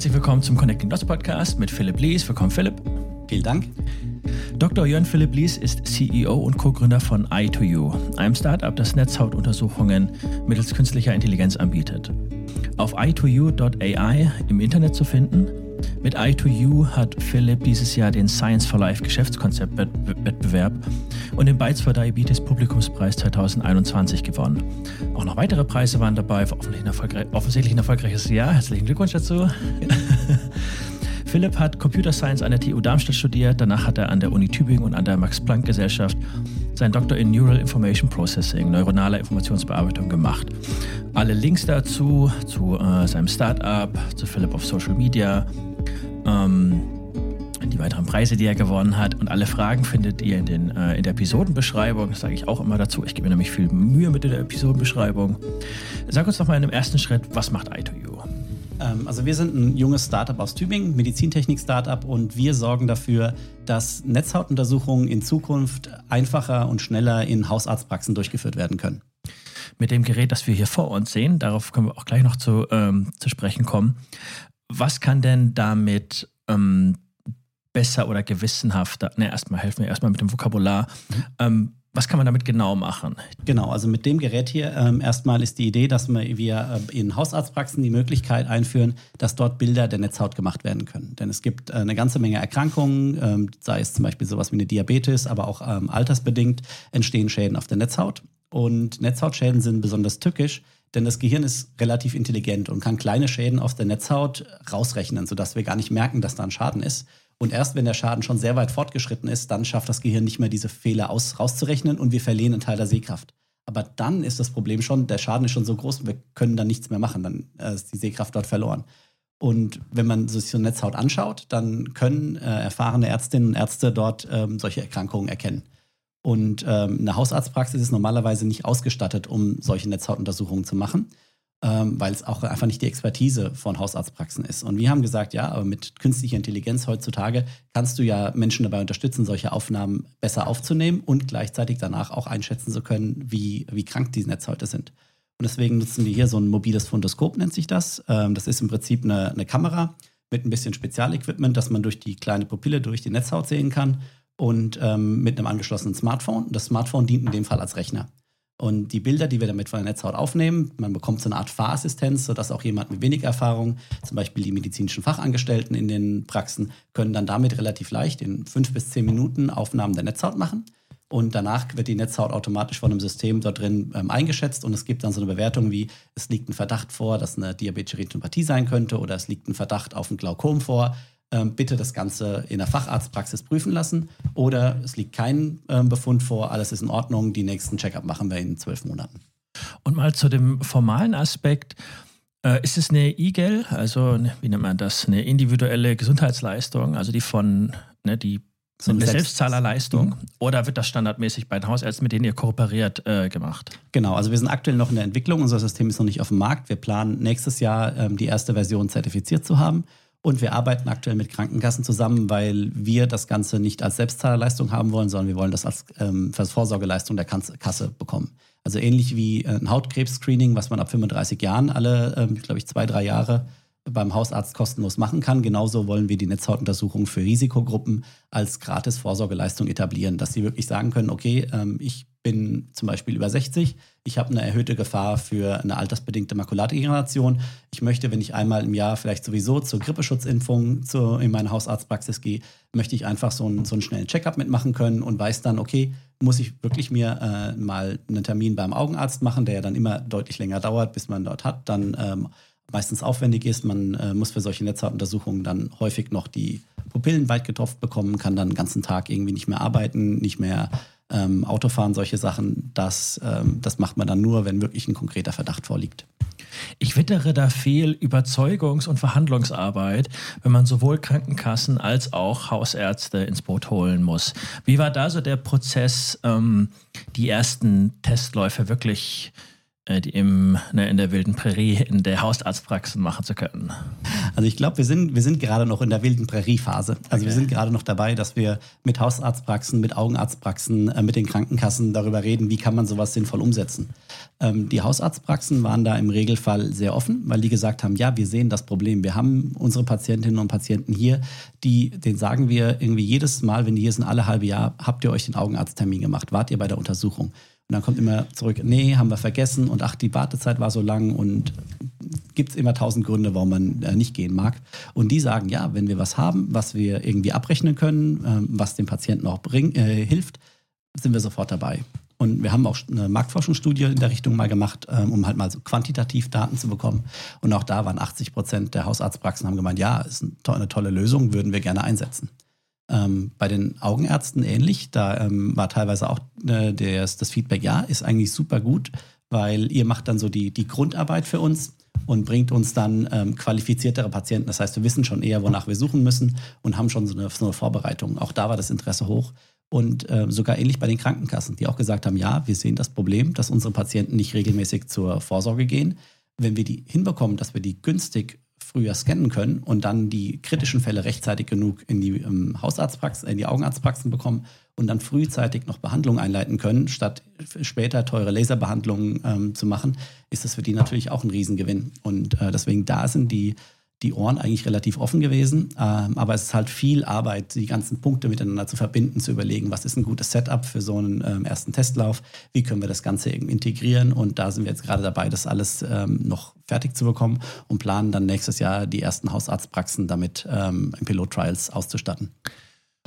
Herzlich willkommen zum Connecting Dots Podcast mit Philipp Lies. Willkommen, Philipp. Vielen Dank. Dr. Jörn Philipp Lies ist CEO und Co-Gründer von i2U, einem Startup, das Netzhautuntersuchungen mittels künstlicher Intelligenz anbietet. Auf i2u.ai im Internet zu finden mit i2U hat Philipp dieses Jahr den Science for Life Geschäftskonzeptwettbewerb und den Bytes for Diabetes Publikumspreis 2021 gewonnen. Auch noch weitere Preise waren dabei, offensichtlich ein, erfolgreiches Jahr. Herzlichen Glückwunsch dazu. Philipp hat Computer Science an der TU Darmstadt studiert, danach hat er an der Uni Tübingen und an der Max-Planck-Gesellschaft seinen Doktor in Neural Information Processing, neuronaler Informationsbearbeitung gemacht. Alle Links dazu, zu äh, seinem Startup, zu Philipp auf Social Media, ähm, die weiteren Preise, die er gewonnen hat und alle Fragen findet ihr in, den, äh, in der Episodenbeschreibung. Das sage ich auch immer dazu. Ich gebe mir nämlich viel Mühe mit der Episodenbeschreibung. Sag uns doch mal in dem ersten Schritt, was macht i2U? Ähm, also wir sind ein junges Startup aus Tübingen, Medizintechnik-Startup und wir sorgen dafür, dass Netzhautuntersuchungen in Zukunft einfacher und schneller in Hausarztpraxen durchgeführt werden können. Mit dem Gerät, das wir hier vor uns sehen, darauf können wir auch gleich noch zu, ähm, zu sprechen kommen. Was kann denn damit ähm, besser oder gewissenhafter, ne, erstmal helfen wir erstmal mit dem Vokabular. Mhm. Ähm, was kann man damit genau machen? Genau, also mit dem Gerät hier ähm, erstmal ist die Idee, dass wir äh, in Hausarztpraxen die Möglichkeit einführen, dass dort Bilder der Netzhaut gemacht werden können. Denn es gibt äh, eine ganze Menge Erkrankungen, ähm, sei es zum Beispiel sowas wie eine Diabetes, aber auch ähm, altersbedingt entstehen Schäden auf der Netzhaut. Und Netzhautschäden sind besonders tückisch, denn das Gehirn ist relativ intelligent und kann kleine Schäden auf der Netzhaut rausrechnen, sodass wir gar nicht merken, dass da ein Schaden ist. Und erst wenn der Schaden schon sehr weit fortgeschritten ist, dann schafft das Gehirn nicht mehr diese Fehler aus, rauszurechnen und wir verlieren einen Teil der Sehkraft. Aber dann ist das Problem schon, der Schaden ist schon so groß, wir können dann nichts mehr machen, dann äh, ist die Sehkraft dort verloren. Und wenn man sich so eine Netzhaut anschaut, dann können äh, erfahrene Ärztinnen und Ärzte dort ähm, solche Erkrankungen erkennen. Und ähm, eine Hausarztpraxis ist normalerweise nicht ausgestattet, um solche Netzhautuntersuchungen zu machen ähm, weil es auch einfach nicht die Expertise von Hausarztpraxen ist. Und wir haben gesagt, ja, aber mit künstlicher Intelligenz heutzutage kannst du ja Menschen dabei unterstützen, solche Aufnahmen besser aufzunehmen und gleichzeitig danach auch einschätzen zu können, wie, wie krank diese Netzhäute sind. Und deswegen nutzen wir hier so ein mobiles Fundoskop, nennt sich das. Ähm, das ist im Prinzip eine, eine Kamera mit ein bisschen Spezialequipment, dass man durch die kleine Pupille durch die Netzhaut sehen kann und ähm, mit einem angeschlossenen Smartphone. Das Smartphone dient in dem Fall als Rechner. Und die Bilder, die wir damit von der Netzhaut aufnehmen, man bekommt so eine Art Fahrassistenz, sodass auch jemand mit wenig Erfahrung, zum Beispiel die medizinischen Fachangestellten in den Praxen, können dann damit relativ leicht in fünf bis zehn Minuten Aufnahmen der Netzhaut machen. Und danach wird die Netzhaut automatisch von einem System dort drin ähm, eingeschätzt und es gibt dann so eine Bewertung wie, es liegt ein Verdacht vor, dass eine diabetische Retinopathie sein könnte oder es liegt ein Verdacht auf ein Glaukom vor bitte das Ganze in der Facharztpraxis prüfen lassen. Oder es liegt kein ähm, Befund vor, alles ist in Ordnung, die nächsten Check-up machen wir in zwölf Monaten. Und mal zu dem formalen Aspekt. Äh, ist es eine IGEL, also wie nennt man das, eine individuelle Gesundheitsleistung, also die von, ne, die so eine Selbstzahlerleistung mhm. oder wird das standardmäßig bei den Hausärzten, mit denen ihr kooperiert, äh, gemacht? Genau, also wir sind aktuell noch in der Entwicklung, unser System ist noch nicht auf dem Markt. Wir planen nächstes Jahr ähm, die erste Version zertifiziert zu haben und wir arbeiten aktuell mit Krankenkassen zusammen, weil wir das Ganze nicht als Selbstzahlerleistung haben wollen, sondern wir wollen das als, ähm, als Vorsorgeleistung der Kasse bekommen. Also ähnlich wie ein Hautkrebs-Screening, was man ab 35 Jahren alle, ähm, glaube ich, zwei, drei Jahre beim Hausarzt kostenlos machen kann. Genauso wollen wir die Netzhautuntersuchung für Risikogruppen als gratis Vorsorgeleistung etablieren, dass sie wirklich sagen können, okay, ähm, ich bin zum Beispiel über 60, ich habe eine erhöhte Gefahr für eine altersbedingte Makuladegeneration. Ich möchte, wenn ich einmal im Jahr vielleicht sowieso zur Grippeschutzimpfung zu, in meine Hausarztpraxis gehe, möchte ich einfach so einen, so einen schnellen Checkup mitmachen können und weiß dann, okay, muss ich wirklich mir äh, mal einen Termin beim Augenarzt machen, der ja dann immer deutlich länger dauert, bis man dort hat, dann ähm, meistens aufwendig ist. Man äh, muss für solche Netzhautuntersuchungen dann häufig noch die Pupillen weit getropft bekommen, kann dann den ganzen Tag irgendwie nicht mehr arbeiten, nicht mehr ähm, Autofahren, solche Sachen, das, ähm, das macht man dann nur, wenn wirklich ein konkreter Verdacht vorliegt. Ich wittere da viel Überzeugungs- und Verhandlungsarbeit, wenn man sowohl Krankenkassen als auch Hausärzte ins Boot holen muss. Wie war da so der Prozess, ähm, die ersten Testläufe wirklich äh, die im, ne, in der wilden Prärie, in der Hausarztpraxen machen zu können? Also ich glaube, wir sind, wir sind gerade noch in der wilden Prärie-Phase. Also okay. wir sind gerade noch dabei, dass wir mit Hausarztpraxen, mit Augenarztpraxen, äh, mit den Krankenkassen darüber reden, wie kann man sowas sinnvoll umsetzen. Ähm, die Hausarztpraxen waren da im Regelfall sehr offen, weil die gesagt haben, ja, wir sehen das Problem. Wir haben unsere Patientinnen und Patienten hier, die, denen sagen wir irgendwie jedes Mal, wenn die hier sind, alle halbe Jahr, habt ihr euch den Augenarzttermin gemacht? Wart ihr bei der Untersuchung? Und dann kommt immer zurück, nee, haben wir vergessen und ach, die Wartezeit war so lang und gibt es immer tausend Gründe, warum man äh, nicht gehen mag. Und die sagen, ja, wenn wir was haben, was wir irgendwie abrechnen können, äh, was dem Patienten auch bring, äh, hilft, sind wir sofort dabei. Und wir haben auch eine Marktforschungsstudie in der Richtung mal gemacht, ähm, um halt mal so quantitativ Daten zu bekommen. Und auch da waren 80 Prozent der Hausarztpraxen haben gemeint, ja, ist eine tolle Lösung, würden wir gerne einsetzen. Ähm, bei den Augenärzten ähnlich. Da ähm, war teilweise auch äh, das, das Feedback, ja, ist eigentlich super gut, weil ihr macht dann so die, die Grundarbeit für uns und bringt uns dann ähm, qualifiziertere Patienten. Das heißt, wir wissen schon eher, wonach wir suchen müssen und haben schon so eine, so eine Vorbereitung. Auch da war das Interesse hoch. Und äh, sogar ähnlich bei den Krankenkassen, die auch gesagt haben, ja, wir sehen das Problem, dass unsere Patienten nicht regelmäßig zur Vorsorge gehen. Wenn wir die hinbekommen, dass wir die günstig früher scannen können und dann die kritischen Fälle rechtzeitig genug in die ähm, Hausarztpraxen, in die Augenarztpraxen bekommen und dann frühzeitig noch Behandlungen einleiten können, statt später teure Laserbehandlungen ähm, zu machen, ist das für die natürlich auch ein Riesengewinn. Und äh, deswegen da sind die die Ohren eigentlich relativ offen gewesen. Ähm, aber es ist halt viel Arbeit, die ganzen Punkte miteinander zu verbinden, zu überlegen, was ist ein gutes Setup für so einen ähm, ersten Testlauf, wie können wir das Ganze integrieren. Und da sind wir jetzt gerade dabei, das alles ähm, noch fertig zu bekommen und planen dann nächstes Jahr die ersten Hausarztpraxen damit ähm, in Pilot-Trials auszustatten.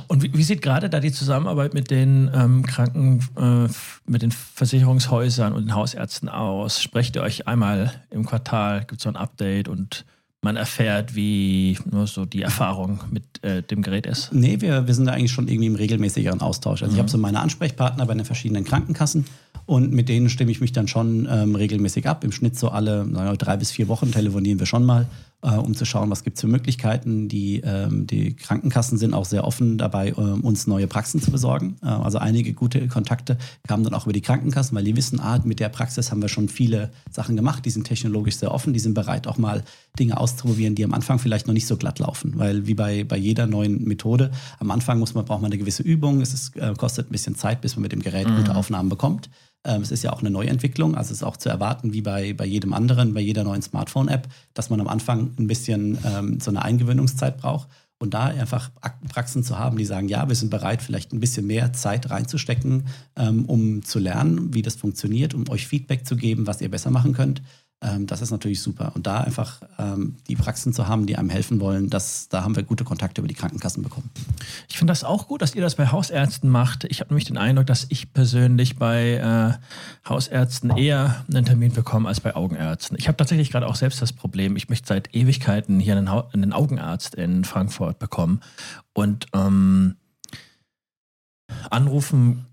Und wie, wie, sieht gerade da die Zusammenarbeit mit den ähm, Kranken, äh, mit den Versicherungshäusern und den Hausärzten aus? Sprecht ihr euch einmal im Quartal, gibt es so ein Update und man erfährt, wie nur so die Erfahrung mit äh, dem Gerät ist? Nee, wir, wir sind da eigentlich schon irgendwie im regelmäßigeren Austausch. Also mhm. ich habe so meine Ansprechpartner bei den verschiedenen Krankenkassen und mit denen stimme ich mich dann schon ähm, regelmäßig ab. Im Schnitt so alle wir, drei bis vier Wochen telefonieren wir schon mal, äh, um zu schauen, was gibt es für Möglichkeiten. Die, ähm, die Krankenkassen sind auch sehr offen dabei, äh, uns neue Praxen zu besorgen. Äh, also einige gute Kontakte kamen dann auch über die Krankenkassen, weil die wissen, ah, mit der Praxis haben wir schon viele Sachen gemacht. Die sind technologisch sehr offen, die sind bereit, auch mal Dinge auszuprobieren, die am Anfang vielleicht noch nicht so glatt laufen. Weil wie bei, bei jeder neuen Methode, am Anfang muss man, braucht man eine gewisse Übung. Es ist, äh, kostet ein bisschen Zeit, bis man mit dem Gerät mhm. gute Aufnahmen bekommt. Ähm, es ist ja auch eine Neuentwicklung, also es ist auch zu erwarten, wie bei, bei jedem anderen, bei jeder neuen Smartphone-App, dass man am Anfang ein bisschen ähm, so eine Eingewöhnungszeit braucht. Und da einfach Praxen zu haben, die sagen, ja, wir sind bereit, vielleicht ein bisschen mehr Zeit reinzustecken, ähm, um zu lernen, wie das funktioniert, um euch Feedback zu geben, was ihr besser machen könnt. Ähm, das ist natürlich super. Und da einfach ähm, die Praxen zu haben, die einem helfen wollen, das, da haben wir gute Kontakte über die Krankenkassen bekommen. Ich finde das auch gut, dass ihr das bei Hausärzten macht. Ich habe nämlich den Eindruck, dass ich persönlich bei äh, Hausärzten eher einen Termin bekomme als bei Augenärzten. Ich habe tatsächlich gerade auch selbst das Problem, ich möchte seit Ewigkeiten hier einen, einen Augenarzt in Frankfurt bekommen. Und ähm, anrufen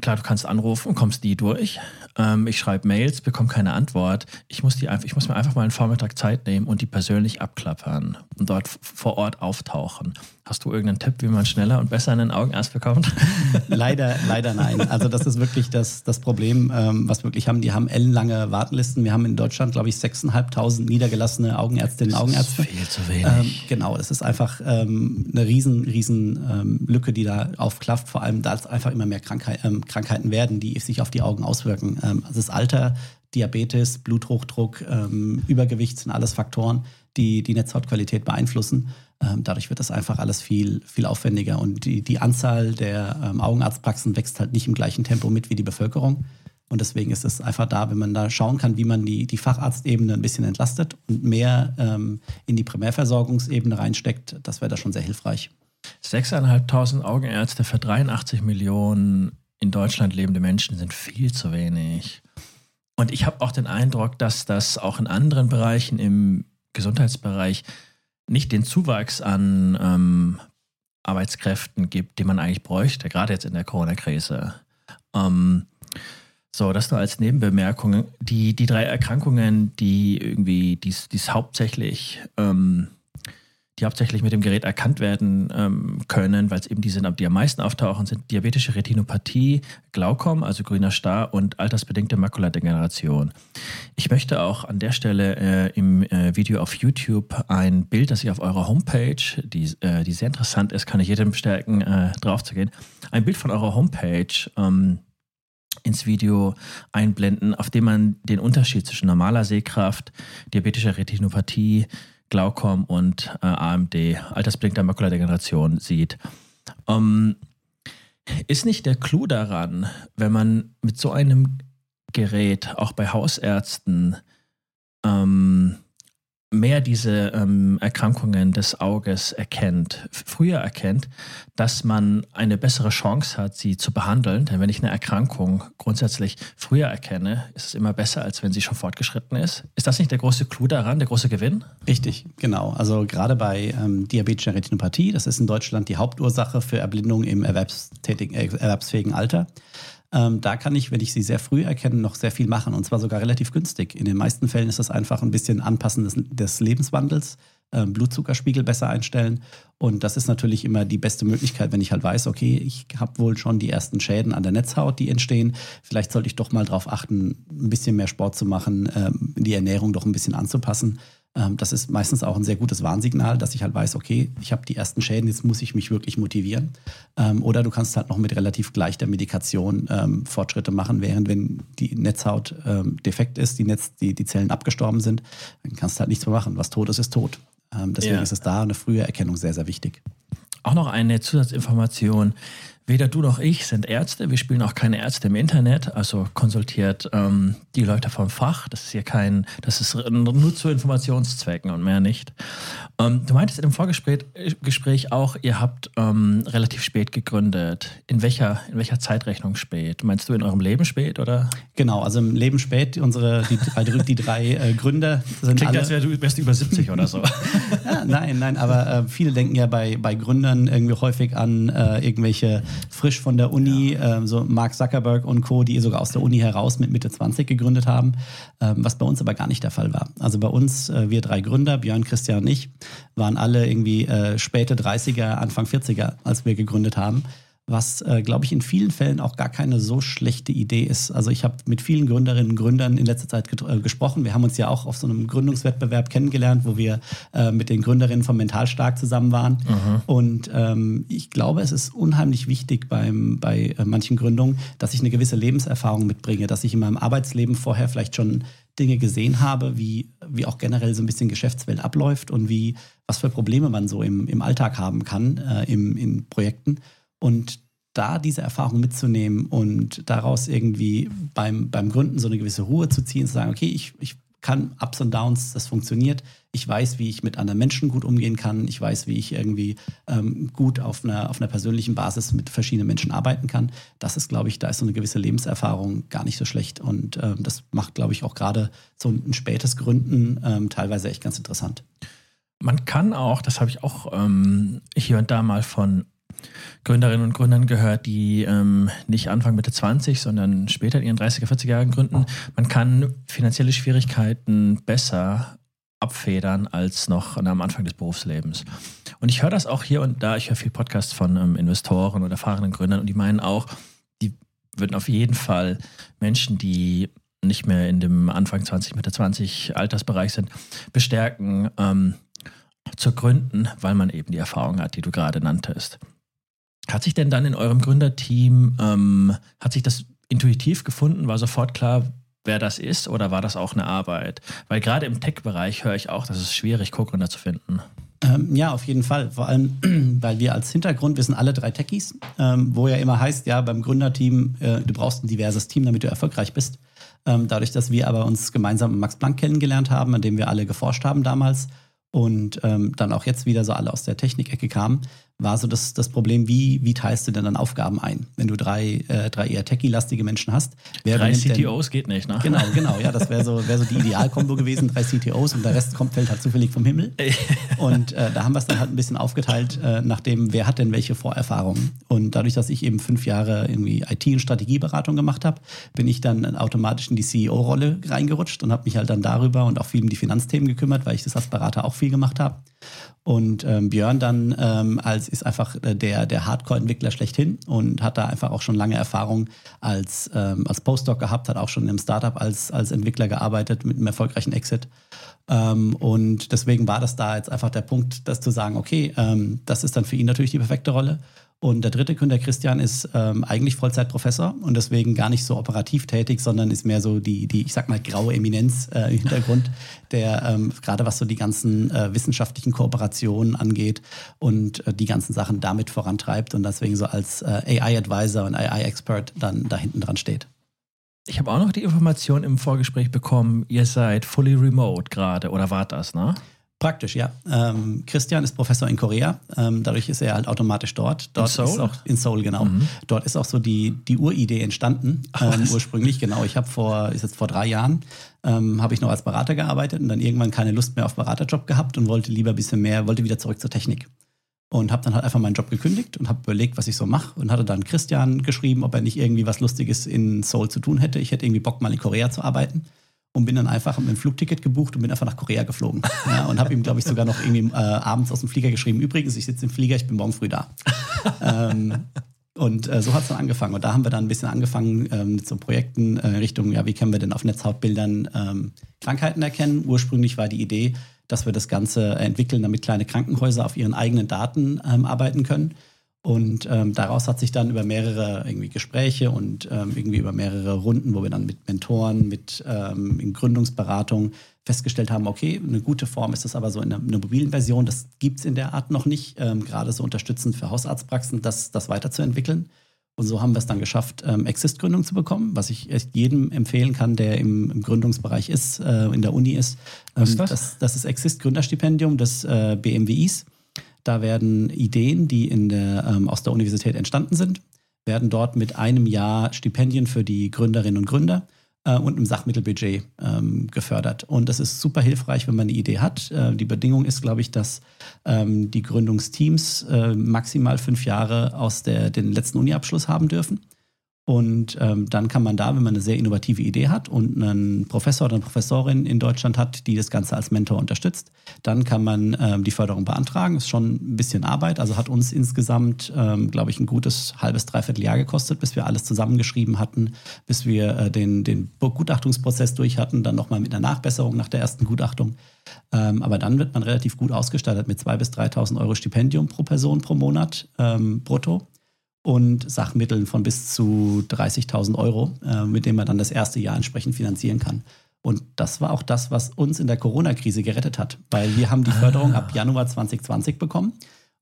Klar, du kannst anrufen kommst nie durch. Ähm, ich schreibe Mails, bekomme keine Antwort. Ich muss, die einfach, ich muss mir einfach mal einen Vormittag Zeit nehmen und die persönlich abklappern und dort vor Ort auftauchen. Hast du irgendeinen Tipp, wie man schneller und besser einen Augenarzt bekommt? leider, leider nein. Also das ist wirklich das, das Problem, ähm, was wir wirklich haben. Die haben ellenlange Wartenlisten. Wir haben in Deutschland, glaube ich, 6.500 niedergelassene Augenärztinnen und Augenärzte. Viel zu wenig. Ähm, genau, es ist einfach ähm, eine riesen, riesen ähm, Lücke, die da aufklafft. Vor allem, da es einfach immer mehr Krankheit, ähm, Krankheiten werden, die sich auf die Augen auswirken. Ähm, also das Alter, Diabetes, Bluthochdruck, ähm, Übergewicht sind alles Faktoren, die die Netzhautqualität beeinflussen. Ähm, dadurch wird das einfach alles viel, viel aufwendiger und die, die Anzahl der Augenarztpraxen wächst halt nicht im gleichen Tempo mit wie die Bevölkerung. Und deswegen ist es einfach da, wenn man da schauen kann, wie man die, die Facharztebene ein bisschen entlastet und mehr ähm, in die Primärversorgungsebene reinsteckt, das wäre da schon sehr hilfreich. 6.500 Augenärzte für 83 Millionen in Deutschland lebende Menschen sind viel zu wenig. Und ich habe auch den Eindruck, dass das auch in anderen Bereichen im Gesundheitsbereich nicht den Zuwachs an ähm, Arbeitskräften gibt, den man eigentlich bräuchte, gerade jetzt in der Corona-Krise. Ähm, so, das nur als Nebenbemerkung. Die, die drei Erkrankungen, die irgendwie, die es hauptsächlich, ähm, die hauptsächlich mit dem Gerät erkannt werden ähm, können, weil es eben die sind, die am meisten auftauchen, sind diabetische Retinopathie, Glaukom, also grüner Star und altersbedingte Makuladegeneration. Ich möchte auch an der Stelle äh, im äh, Video auf YouTube ein Bild, das ich auf eurer Homepage, die, äh, die sehr interessant ist, kann ich jedem bestärken, äh, drauf zu gehen, ein Bild von eurer Homepage ähm, ins Video einblenden, auf dem man den Unterschied zwischen normaler Sehkraft, diabetischer Retinopathie, Glaukom und äh, AMD, altersbedingter Makuladegeneration, sieht. Ähm, ist nicht der Clou daran, wenn man mit so einem Gerät auch bei Hausärzten ähm, mehr diese ähm, Erkrankungen des Auges erkennt, früher erkennt, dass man eine bessere Chance hat, sie zu behandeln. Denn wenn ich eine Erkrankung grundsätzlich früher erkenne, ist es immer besser, als wenn sie schon fortgeschritten ist. Ist das nicht der große Clou daran, der große Gewinn? Richtig, genau. Also gerade bei ähm, diabetischer Retinopathie, das ist in Deutschland die Hauptursache für Erblindung im erwerbstätigen, äh, erwerbsfähigen Alter. Ähm, da kann ich, wenn ich sie sehr früh erkenne, noch sehr viel machen und zwar sogar relativ günstig. In den meisten Fällen ist das einfach ein bisschen Anpassen des, des Lebenswandels, ähm, Blutzuckerspiegel besser einstellen und das ist natürlich immer die beste Möglichkeit, wenn ich halt weiß, okay, ich habe wohl schon die ersten Schäden an der Netzhaut, die entstehen. Vielleicht sollte ich doch mal darauf achten, ein bisschen mehr Sport zu machen, ähm, die Ernährung doch ein bisschen anzupassen. Ähm, das ist meistens auch ein sehr gutes Warnsignal, dass ich halt weiß, okay, ich habe die ersten Schäden, jetzt muss ich mich wirklich motivieren. Ähm, oder du kannst halt noch mit relativ leichter Medikation ähm, Fortschritte machen, während wenn die Netzhaut defekt ist, die, Netz, die, die Zellen abgestorben sind, dann kannst du halt nichts mehr machen. Was tot ist, ist tot. deswegen ja. ist es da eine frühe Erkennung sehr, sehr wichtig. Auch noch eine Zusatzinformation. Weder du noch ich sind Ärzte. Wir spielen auch keine Ärzte im Internet. Also konsultiert ähm, die Leute vom Fach. Das ist hier kein, das ist nur zu Informationszwecken und mehr nicht. Ähm, du meintest in dem Vorgespräch Gespräch auch, ihr habt ähm, relativ spät gegründet. In welcher, in welcher Zeitrechnung spät? Meinst du in eurem Leben spät oder? Genau, also im Leben spät. Unsere die drei, die drei äh, Gründer sind Klingt, alle. als wärst du wärst über 70 oder so. ja, nein, nein, aber äh, viele denken ja bei, bei Gründern irgendwie häufig an äh, irgendwelche frisch von der Uni, ja. ähm, so Mark Zuckerberg und Co., die sogar aus der Uni heraus mit Mitte 20 gegründet haben, ähm, was bei uns aber gar nicht der Fall war. Also bei uns, äh, wir drei Gründer, Björn, Christian und ich, waren alle irgendwie äh, späte 30er, Anfang 40er, als wir gegründet haben was, äh, glaube ich, in vielen Fällen auch gar keine so schlechte Idee ist. Also ich habe mit vielen Gründerinnen und Gründern in letzter Zeit äh, gesprochen. Wir haben uns ja auch auf so einem Gründungswettbewerb kennengelernt, wo wir äh, mit den Gründerinnen von Mental Stark zusammen waren. Mhm. Und ähm, ich glaube, es ist unheimlich wichtig beim, bei äh, manchen Gründungen, dass ich eine gewisse Lebenserfahrung mitbringe, dass ich in meinem Arbeitsleben vorher vielleicht schon Dinge gesehen habe, wie, wie auch generell so ein bisschen Geschäftswelt abläuft und wie, was für Probleme man so im, im Alltag haben kann, äh, im, in Projekten. Und da diese Erfahrung mitzunehmen und daraus irgendwie beim, beim Gründen so eine gewisse Ruhe zu ziehen, zu sagen, okay, ich, ich kann Ups und Downs, das funktioniert. Ich weiß, wie ich mit anderen Menschen gut umgehen kann. Ich weiß, wie ich irgendwie ähm, gut auf einer, auf einer persönlichen Basis mit verschiedenen Menschen arbeiten kann. Das ist, glaube ich, da ist so eine gewisse Lebenserfahrung gar nicht so schlecht. Und ähm, das macht, glaube ich, auch gerade so ein spätes Gründen ähm, teilweise echt ganz interessant. Man kann auch, das habe ich auch ähm, hier und da mal von Gründerinnen und Gründern gehört, die ähm, nicht Anfang Mitte 20, sondern später in ihren 30er, 40er Jahren gründen. Man kann finanzielle Schwierigkeiten besser abfedern als noch am Anfang des Berufslebens. Und ich höre das auch hier und da. Ich höre viel Podcasts von ähm, Investoren oder erfahrenen Gründern und die meinen auch, die würden auf jeden Fall Menschen, die nicht mehr in dem Anfang 20, Mitte 20 Altersbereich sind, bestärken, ähm, zu gründen, weil man eben die Erfahrung hat, die du gerade nanntest. Hat sich denn dann in eurem Gründerteam, ähm, hat sich das intuitiv gefunden? War sofort klar, wer das ist oder war das auch eine Arbeit? Weil gerade im Tech-Bereich höre ich auch, dass es schwierig, Co-Gründer zu finden. Ähm, ja, auf jeden Fall. Vor allem, weil wir als Hintergrund, wir sind alle drei Techies, ähm, wo ja immer heißt, ja, beim Gründerteam, äh, du brauchst ein diverses Team, damit du erfolgreich bist. Ähm, dadurch, dass wir aber uns gemeinsam Max Planck kennengelernt haben, an dem wir alle geforscht haben damals, und ähm, dann auch jetzt wieder so alle aus der Technikecke kamen, war so das, das Problem, wie, wie teilst du denn dann Aufgaben ein, wenn du drei, äh, drei eher techie-lastige Menschen hast? Wer drei CTOs denn, geht nicht, ne? Genau, genau, ja, das wäre so, wär so die Idealkombo gewesen, drei CTOs und der Rest kommt, fällt halt zufällig vom Himmel. und äh, da haben wir es dann halt ein bisschen aufgeteilt, äh, nachdem, wer hat denn welche Vorerfahrungen. Und dadurch, dass ich eben fünf Jahre irgendwie IT- und Strategieberatung gemacht habe, bin ich dann automatisch in die CEO-Rolle reingerutscht und habe mich halt dann darüber und auch viel um die Finanzthemen gekümmert, weil ich das als Berater auch viel gemacht habe. Und ähm, Björn dann ähm, als ist einfach äh, der, der Hardcore-Entwickler schlechthin und hat da einfach auch schon lange Erfahrung als, ähm, als Postdoc gehabt, hat auch schon im Startup als, als Entwickler gearbeitet mit einem erfolgreichen Exit. Ähm, und deswegen war das da jetzt einfach der Punkt, das zu sagen, okay, ähm, das ist dann für ihn natürlich die perfekte Rolle. Und der dritte Gründer, Christian, ist ähm, eigentlich Vollzeitprofessor und deswegen gar nicht so operativ tätig, sondern ist mehr so die, die ich sag mal, graue Eminenz äh, im Hintergrund, der ähm, gerade was so die ganzen äh, wissenschaftlichen Kooperationen angeht und äh, die ganzen Sachen damit vorantreibt und deswegen so als äh, AI-Advisor und AI-Expert dann da hinten dran steht. Ich habe auch noch die Information im Vorgespräch bekommen, ihr seid fully remote gerade oder wart das, ne? Praktisch, ja. Ähm, Christian ist Professor in Korea, ähm, dadurch ist er halt automatisch dort. Dort in Seoul? ist auch in Seoul, genau. Mhm. Dort ist auch so die, die Uridee entstanden, ähm, ursprünglich, genau. Ich habe vor, ist jetzt vor drei Jahren, ähm, habe ich noch als Berater gearbeitet und dann irgendwann keine Lust mehr auf Beraterjob gehabt und wollte lieber ein bisschen mehr, wollte wieder zurück zur Technik. Und habe dann halt einfach meinen Job gekündigt und habe überlegt, was ich so mache und hatte dann Christian geschrieben, ob er nicht irgendwie was Lustiges in Seoul zu tun hätte. Ich hätte irgendwie Bock, mal in Korea zu arbeiten und bin dann einfach mit dem Flugticket gebucht und bin einfach nach Korea geflogen. Ja, und habe ihm, glaube ich, sogar noch irgendwie äh, abends aus dem Flieger geschrieben, übrigens, ich sitze im Flieger, ich bin morgen früh da. ähm, und äh, so hat es dann angefangen. Und da haben wir dann ein bisschen angefangen ähm, mit so Projekten äh, Richtung, ja, wie können wir denn auf Netzhautbildern ähm, Krankheiten erkennen? Ursprünglich war die Idee, dass wir das Ganze entwickeln, damit kleine Krankenhäuser auf ihren eigenen Daten ähm, arbeiten können. Und ähm, daraus hat sich dann über mehrere irgendwie Gespräche und ähm, irgendwie über mehrere Runden, wo wir dann mit Mentoren, mit ähm, in Gründungsberatung festgestellt haben, okay, eine gute Form ist das aber so in einer, einer mobilen Version, das gibt es in der Art noch nicht, ähm, gerade so unterstützend für Hausarztpraxen, das, das weiterzuentwickeln. Und so haben wir es dann geschafft, ähm, Exist-Gründung zu bekommen, was ich echt jedem empfehlen kann, der im, im Gründungsbereich ist, äh, in der Uni ist. was ist ähm, das? das? Das ist Exist-Gründerstipendium des äh, BMWIs. Da werden Ideen, die in der, ähm, aus der Universität entstanden sind, werden dort mit einem Jahr Stipendien für die Gründerinnen und Gründer äh, und einem Sachmittelbudget ähm, gefördert. Und das ist super hilfreich, wenn man eine Idee hat. Äh, die Bedingung ist, glaube ich, dass ähm, die Gründungsteams äh, maximal fünf Jahre aus der, den letzten Uniabschluss haben dürfen. Und ähm, dann kann man da, wenn man eine sehr innovative Idee hat und einen Professor oder eine Professorin in Deutschland hat, die das Ganze als Mentor unterstützt, dann kann man ähm, die Förderung beantragen. Ist schon ein bisschen Arbeit. Also hat uns insgesamt, ähm, glaube ich, ein gutes halbes, dreiviertel Jahr gekostet, bis wir alles zusammengeschrieben hatten, bis wir äh, den, den Gutachtungsprozess durch hatten, dann nochmal mit einer Nachbesserung nach der ersten Gutachtung. Ähm, aber dann wird man relativ gut ausgestattet mit 2.000 bis 3.000 Euro Stipendium pro Person pro Monat ähm, brutto und Sachmitteln von bis zu 30.000 Euro, äh, mit denen man dann das erste Jahr entsprechend finanzieren kann. Und das war auch das, was uns in der Corona-Krise gerettet hat, weil wir haben die Förderung ah. ab Januar 2020 bekommen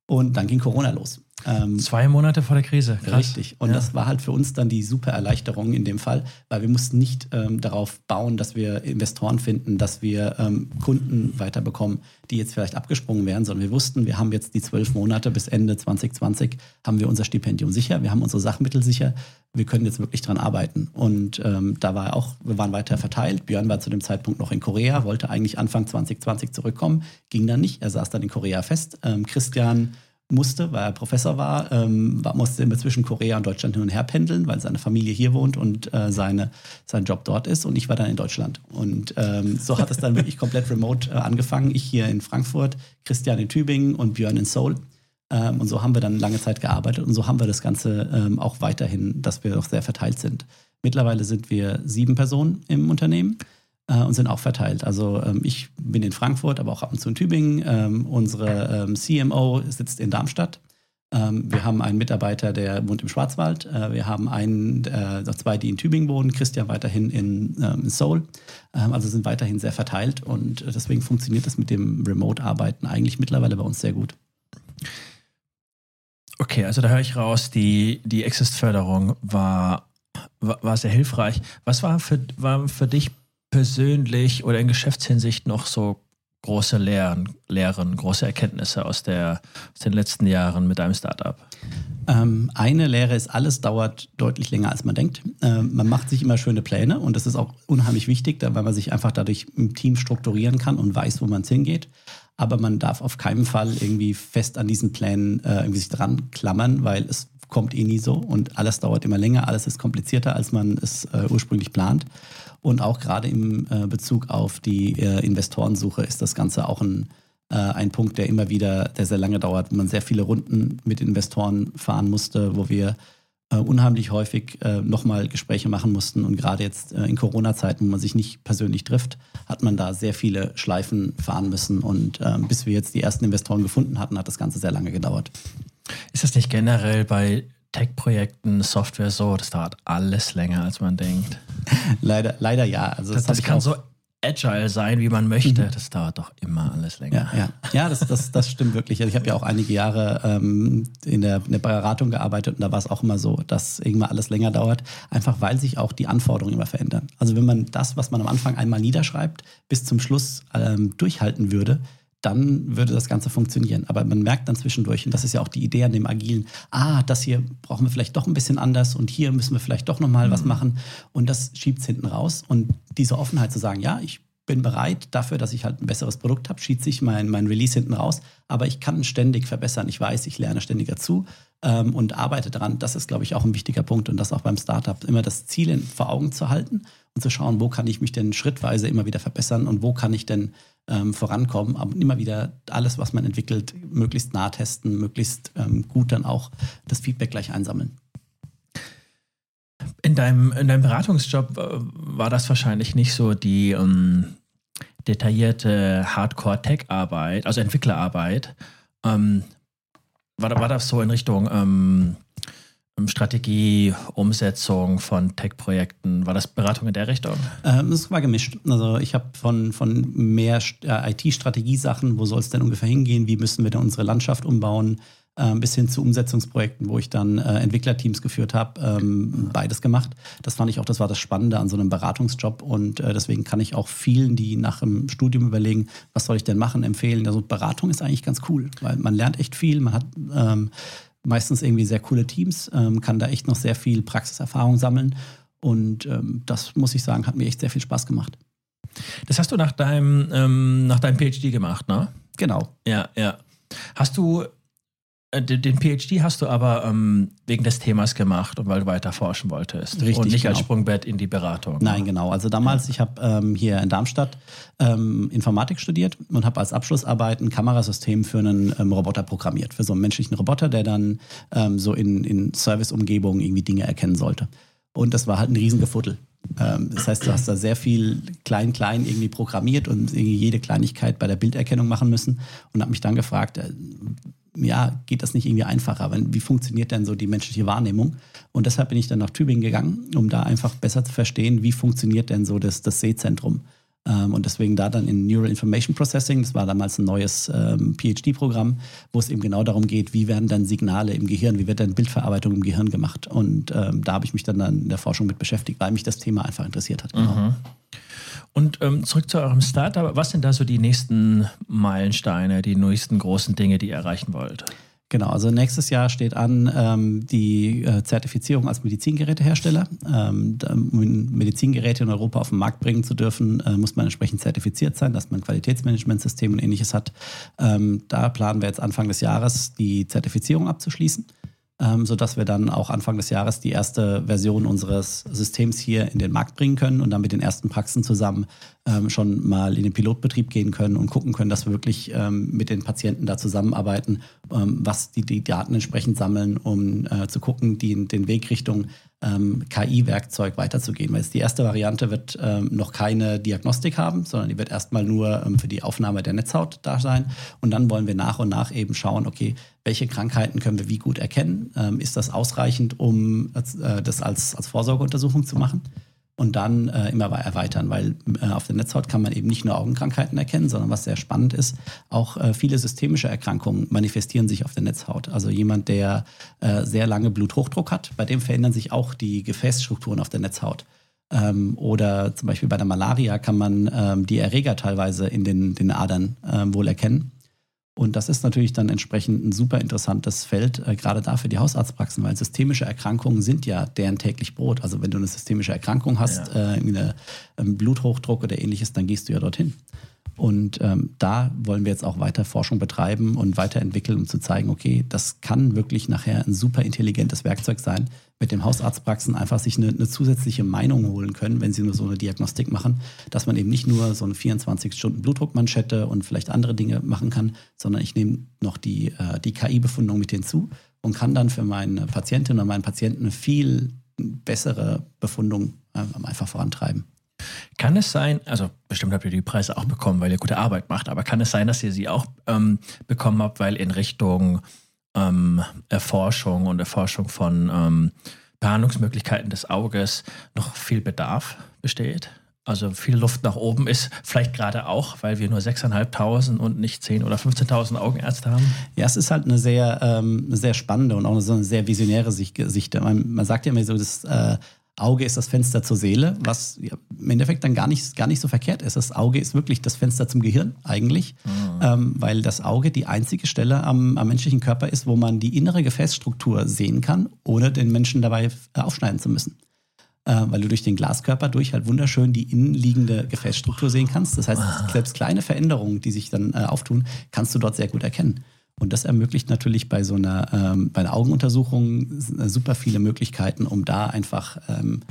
und dann ging Corona los. Ähm, Zwei Monate vor der Krise. Krass. Richtig. Und ja. das war halt für uns dann die super Erleichterung in dem Fall, weil wir mussten nicht ähm, darauf bauen, dass wir Investoren finden, dass wir ähm, Kunden weiterbekommen, die jetzt vielleicht abgesprungen wären, sondern wir wussten, wir haben jetzt die zwölf Monate bis Ende 2020 haben wir unser Stipendium sicher, wir haben unsere Sachmittel sicher, wir können jetzt wirklich dran arbeiten. Und ähm, da war auch, wir waren weiter verteilt. Björn war zu dem Zeitpunkt noch in Korea, wollte eigentlich Anfang 2020 zurückkommen, ging dann nicht. Er saß dann in Korea fest. Ähm, Christian musste, weil er Professor war, ähm, musste immer zwischen Korea und Deutschland hin und her pendeln, weil seine Familie hier wohnt und äh, seine, sein Job dort ist. Und ich war dann in Deutschland. Und ähm, so hat es dann wirklich komplett remote äh, angefangen. Ich hier in Frankfurt, Christian in Tübingen und Björn in Seoul. Ähm, und so haben wir dann lange Zeit gearbeitet und so haben wir das Ganze ähm, auch weiterhin, dass wir auch sehr verteilt sind. Mittlerweile sind wir sieben Personen im Unternehmen äh, und sind auch verteilt. Also ähm, ich bin in Frankfurt, aber auch ab und zu in Tübingen. Ähm, unsere ähm, CMO sitzt in Darmstadt. Ähm, wir haben einen Mitarbeiter, der wohnt im Schwarzwald. Äh, wir haben einen, äh, zwei, die in Tübingen wohnen. Christian weiterhin in, ähm, Seoul. Ähm, also sind weiterhin sehr verteilt und deswegen funktioniert das mit dem Remote-Arbeiten eigentlich mittlerweile bei uns sehr gut. Okay, also da höre ich raus, die, die Exist-Förderung war, war, war, sehr hilfreich. Was war für, war für dich persönlich oder in Geschäftshinsicht noch so große Lehren, Lehren, große Erkenntnisse aus, der, aus den letzten Jahren mit deinem Startup? Ähm, eine Lehre ist, alles dauert deutlich länger, als man denkt. Ähm, man macht sich immer schöne Pläne und das ist auch unheimlich wichtig, weil man sich einfach dadurch im Team strukturieren kann und weiß, wo man hingeht. Aber man darf auf keinen Fall irgendwie fest an diesen Plänen äh, irgendwie sich dran klammern, weil es kommt eh nie so und alles dauert immer länger, alles ist komplizierter, als man es äh, ursprünglich plant. Und auch gerade im äh, Bezug auf die äh, Investorensuche ist das Ganze auch ein, äh, ein Punkt, der immer wieder, der sehr lange dauert, wo man sehr viele Runden mit Investoren fahren musste, wo wir äh, unheimlich häufig äh, nochmal Gespräche machen mussten. Und gerade jetzt äh, in Corona-Zeiten, wo man sich nicht persönlich trifft, hat man da sehr viele Schleifen fahren müssen. Und äh, bis wir jetzt die ersten Investoren gefunden hatten, hat das Ganze sehr lange gedauert. Ist das nicht generell bei Tech-Projekten, Software so, das dauert alles länger, als man denkt. leider, leider ja. Also das, das kann so agile sein, wie man möchte. Mhm. Das dauert doch immer alles länger. Ja, ja. ja das, das, das stimmt wirklich. Also ich habe ja auch einige Jahre ähm, in, der, in der Beratung gearbeitet und da war es auch immer so, dass irgendwann alles länger dauert, einfach weil sich auch die Anforderungen immer verändern. Also wenn man das, was man am Anfang einmal niederschreibt, bis zum Schluss ähm, durchhalten würde, dann würde das Ganze funktionieren. Aber man merkt dann zwischendurch, und das ist ja auch die Idee an dem Agilen, ah, das hier brauchen wir vielleicht doch ein bisschen anders und hier müssen wir vielleicht doch nochmal mhm. was machen. Und das schiebt es hinten raus. Und diese Offenheit zu sagen, ja, ich bin bereit dafür, dass ich halt ein besseres Produkt habe, schiebt sich mein, mein Release hinten raus. Aber ich kann ständig verbessern. Ich weiß, ich lerne ständig dazu ähm, und arbeite daran. Das ist, glaube ich, auch ein wichtiger Punkt. Und das auch beim Startup, immer das Ziel in, vor Augen zu halten und zu schauen, wo kann ich mich denn schrittweise immer wieder verbessern und wo kann ich denn ähm, vorankommen, aber immer wieder alles, was man entwickelt, möglichst nah testen, möglichst ähm, gut dann auch das Feedback gleich einsammeln. In deinem, in deinem Beratungsjob äh, war das wahrscheinlich nicht so die ähm, detaillierte Hardcore-Tech-Arbeit, also Entwicklerarbeit. Ähm, war, war das so in Richtung ähm, Strategie, Umsetzung von Tech-Projekten? War das Beratung in der Richtung? Ähm, es war gemischt. Also ich habe von, von mehr äh, IT-Strategie-Sachen, wo soll es denn ungefähr hingehen, wie müssen wir denn unsere Landschaft umbauen, äh, bis hin zu Umsetzungsprojekten, wo ich dann äh, Entwicklerteams geführt habe, ähm, beides gemacht. Das fand ich auch, das war das Spannende an so einem Beratungsjob und äh, deswegen kann ich auch vielen, die nach dem Studium überlegen, was soll ich denn machen, empfehlen. Also Beratung ist eigentlich ganz cool, weil man lernt echt viel, man hat ähm, meistens irgendwie sehr coole Teams, ähm, kann da echt noch sehr viel Praxiserfahrung sammeln. Und ähm, das muss ich sagen, hat mir echt sehr viel Spaß gemacht. Das hast du nach deinem, ähm, nach deinem PhD gemacht, ne? Genau. Ja, ja. Hast du den PhD hast du aber ähm, wegen des Themas gemacht und weil du weiter forschen wolltest. Richtig. Und nicht genau. als Sprungbett in die Beratung. Nein, genau. Also damals, ich habe ähm, hier in Darmstadt ähm, Informatik studiert und habe als Abschlussarbeit ein Kamerasystem für einen ähm, Roboter programmiert. Für so einen menschlichen Roboter, der dann ähm, so in, in Serviceumgebungen irgendwie Dinge erkennen sollte. Und das war halt ein Riesengefuddel. Ähm, das heißt, du hast da sehr viel klein, klein irgendwie programmiert und irgendwie jede Kleinigkeit bei der Bilderkennung machen müssen und habe mich dann gefragt, äh, ja, geht das nicht irgendwie einfacher? Wie funktioniert denn so die menschliche Wahrnehmung? Und deshalb bin ich dann nach Tübingen gegangen, um da einfach besser zu verstehen, wie funktioniert denn so das, das Sehzentrum. Ähm, und deswegen da dann in Neural Information Processing, das war damals ein neues ähm, PhD-Programm, wo es eben genau darum geht, wie werden dann Signale im Gehirn, wie wird dann Bildverarbeitung im Gehirn gemacht. Und ähm, da habe ich mich dann, dann in der Forschung mit beschäftigt, weil mich das Thema einfach interessiert hat. Genau. Mhm. Und ähm, zurück zu eurem Startup. Was sind da so die nächsten Meilensteine, die nächsten großen Dinge, die ihr erreichen wollt? Genau, also nächstes Jahr steht an ähm, die äh, Zertifizierung als Medizingerätehersteller. Ähm, um Medizingeräte in Europa auf den Markt bringen zu dürfen, äh, muss man entsprechend zertifiziert sein, dass man ein Qualitätsmanagementsystem und ähnliches hat. Ähm, da planen wir jetzt Anfang des Jahres die Zertifizierung abzuschließen ähm, sodass wir dann auch Anfang des Jahres die erste Version unseres Systems hier in den Markt bringen können und dann mit den ersten Praxen zusammen ähm, schon mal in den Pilotbetrieb gehen können und gucken können, dass wir wirklich ähm, mit den Patienten da zusammenarbeiten, ähm, was die, die Daten entsprechend sammeln, um äh, zu gucken, die, den Weg Richtung ähm, KI-Werkzeug weiterzugehen. Weil die erste Variante wird ähm, noch keine Diagnostik haben, sondern die wird erstmal nur für die Aufnahme der Netzhaut da sein. Und dann wollen wir nach und nach eben schauen, okay, welche Krankheiten können wir wie gut erkennen? Ähm, ist das ausreichend, um äh, das als, als Vorsorgeuntersuchung zu machen? und dann äh, immer erweitern, weil äh, auf der Netzhaut kann man eben nicht nur Augenkrankheiten erkennen, sondern was sehr spannend ist, auch äh, viele systemische Erkrankungen manifestieren sich auf der Netzhaut. Also jemand, der äh, sehr lange Bluthochdruck hat, bei dem verändern sich auch die Gefäßstrukturen auf der Netzhaut. Ähm, oder zum Beispiel bei der Malaria kann man ähm, die Erreger teilweise in den, den Adern ähm, wohl erkennen. Und das ist natürlich dann entsprechend ein super interessantes Feld, äh, gerade da für die Hausarztpraxen, weil systemische Erkrankungen sind ja deren täglich Brot. Also wenn du eine systemische Erkrankung hast, ja. äh, eine, einen Bluthochdruck oder ähnliches, dann gehst du ja dorthin. Und ähm, da wollen wir jetzt auch weiter Forschung betreiben und weiterentwickeln, um zu zeigen, okay, das kann wirklich nachher ein super intelligentes Werkzeug sein, mit dem Hausarztpraxen einfach sich eine, eine, zusätzliche Meinung holen können, wenn sie nur so eine Diagnostik machen, dass man eben nicht nur so eine 24-Stunden-Blutdruckmanschette und vielleicht andere Dinge machen kann, sondern ich nehme noch die, äh, die KI-Befundung mit hinzu und kann dann für meine Patientin und meinen Patienten eine viel bessere Befundung äh, einfach vorantreiben. Kann es sein, also bestimmt habt ihr die Preise auch bekommen, weil ihr gute Arbeit macht, aber kann es sein, dass ihr sie auch ähm, bekommen habt, weil in Richtung ähm, Erforschung und Erforschung von ähm, Behandlungsmöglichkeiten des Auges noch viel Bedarf besteht? Also viel Luft nach oben ist vielleicht gerade auch, weil wir nur 6.500 und nicht 10.000 oder 15.000 Augenärzte haben? Ja, es ist halt eine sehr, ähm, sehr spannende und auch eine, so eine sehr visionäre Sicht. Man, man sagt ja immer so, dass äh, Auge ist das Fenster zur Seele, was im Endeffekt dann gar nicht, gar nicht so verkehrt ist. Das Auge ist wirklich das Fenster zum Gehirn eigentlich, mhm. ähm, weil das Auge die einzige Stelle am, am, menschlichen Körper ist, wo man die innere Gefäßstruktur sehen kann, ohne den Menschen dabei äh, aufschneiden zu müssen. Äh, weil du durch den Glaskörper durch halt wunderschön die innenliegende Gefäßstruktur sehen kannst. Das heißt, ah. selbst kleine Veränderungen, die sich dann äh, auftun, kannst du dort sehr gut erkennen. Und das ermöglicht natürlich bei so einer, ähm, bei einer Augenuntersuchung äh, super viele Möglichkeiten, um da einfach ähm,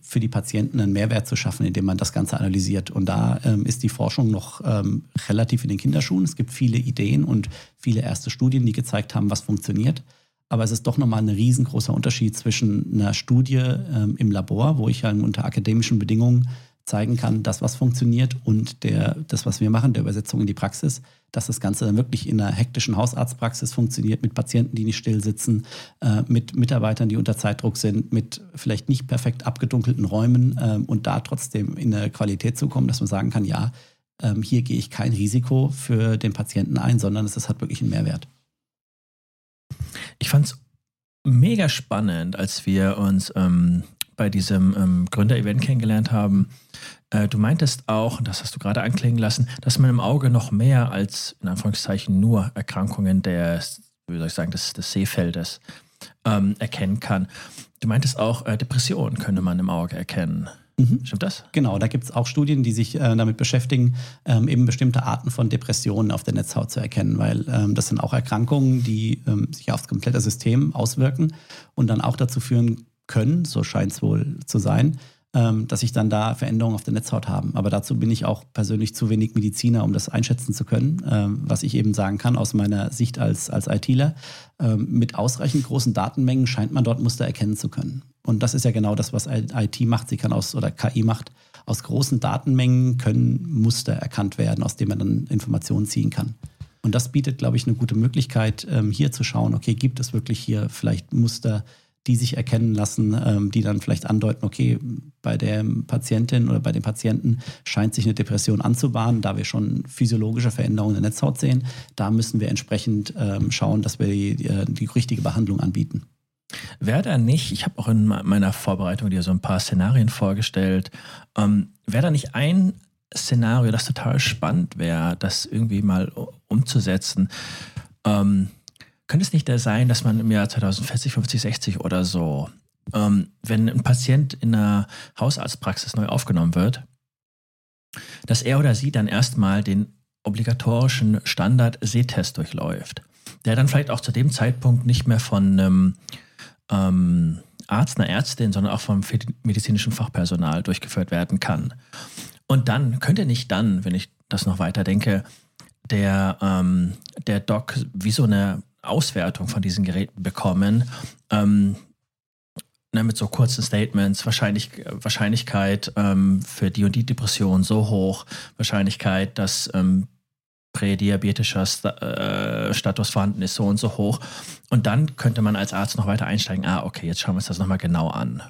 für die Patienten einen Mehrwert zu schaffen, indem man das Ganze analysiert. Und da ähm, ist die Forschung noch ähm, relativ in den Kinderschuhen. Es gibt viele Ideen und viele erste Studien, die gezeigt haben, was funktioniert. Aber es ist doch nochmal ein riesengroßer Unterschied zwischen einer Studie ähm, im Labor, wo ich ja unter akademischen Bedingungen zeigen kann, das, was funktioniert und der, das, was wir machen, der Übersetzung in die Praxis, dass das Ganze dann wirklich in einer hektischen Hausarztpraxis funktioniert, mit Patienten, die nicht still sitzen, äh, mit Mitarbeitern, die unter Zeitdruck sind, mit vielleicht nicht perfekt abgedunkelten Räumen äh, und da trotzdem in eine Qualität zu kommen, dass man sagen kann, ja, äh, hier gehe ich kein Risiko für den Patienten ein, sondern es hat wirklich einen Mehrwert. Ich fand es mega spannend, als wir uns ähm, bei diesem ähm, Gründer-Event kennengelernt haben. Äh, du meintest auch, und das hast du gerade anklingen lassen, dass man im Auge noch mehr als in Anführungszeichen nur Erkrankungen des, wie soll ich sagen, des, des Sehfeldes ähm, erkennen kann. Du meintest auch, äh, Depressionen könnte man im Auge erkennen. Mhm. Stimmt das? Genau, da gibt es auch Studien, die sich äh, damit beschäftigen, ähm, eben bestimmte Arten von Depressionen auf der Netzhaut zu erkennen, weil ähm, das sind auch Erkrankungen, die ähm, sich aufs komplette System auswirken und dann auch dazu führen können, so scheint es wohl zu sein, ähm, dass sich dann da Veränderungen auf der Netzhaut haben. Aber dazu bin ich auch persönlich zu wenig Mediziner, um das einschätzen zu können. Ähm, was ich eben sagen kann aus meiner Sicht als, als ITler, ähm, mit ausreichend großen Datenmengen scheint man dort Muster erkennen zu können. Und das ist ja genau das, was IT macht. Sie kann aus, oder KI macht, aus großen Datenmengen können Muster erkannt werden, aus denen man dann Informationen ziehen kann. Und das bietet, glaube ich, eine gute Möglichkeit, ähm, hier zu schauen, okay, gibt es wirklich hier vielleicht Muster, die sich erkennen lassen, ähm, die dann vielleicht andeuten, okay, bei der Patientin oder bei dem Patienten scheint sich eine Depression anzubahnen, da wir schon physiologische Veränderungen in der Netzhaut sehen. Da müssen wir entsprechend ähm, schauen, dass wir die, die, die richtige Behandlung anbieten. Wäre da nicht, ich habe auch in meiner Vorbereitung dir so ein paar Szenarien vorgestellt, ähm, wäre da nicht ein Szenario, das total spannend wäre, das irgendwie mal umzusetzen? Ähm, könnte es nicht sein, dass man im Jahr 2040, 50, 60 oder so, ähm, wenn ein Patient in einer Hausarztpraxis neu aufgenommen wird, dass er oder sie dann erstmal den obligatorischen Standard-Sehtest durchläuft, der dann vielleicht auch zu dem Zeitpunkt nicht mehr von einem ähm, Arzt, einer Ärztin, sondern auch vom medizinischen Fachpersonal durchgeführt werden kann. Und dann könnte nicht dann, wenn ich das noch weiter denke, der, ähm, der Doc wie so eine Auswertung von diesen Geräten bekommen. Ähm, ne, mit so kurzen Statements, Wahrscheinlich, Wahrscheinlichkeit ähm, für die und die Depression so hoch, Wahrscheinlichkeit, dass ähm, prädiabetischer St äh, Status vorhanden ist, so und so hoch. Und dann könnte man als Arzt noch weiter einsteigen, ah, okay, jetzt schauen wir uns das nochmal genau an.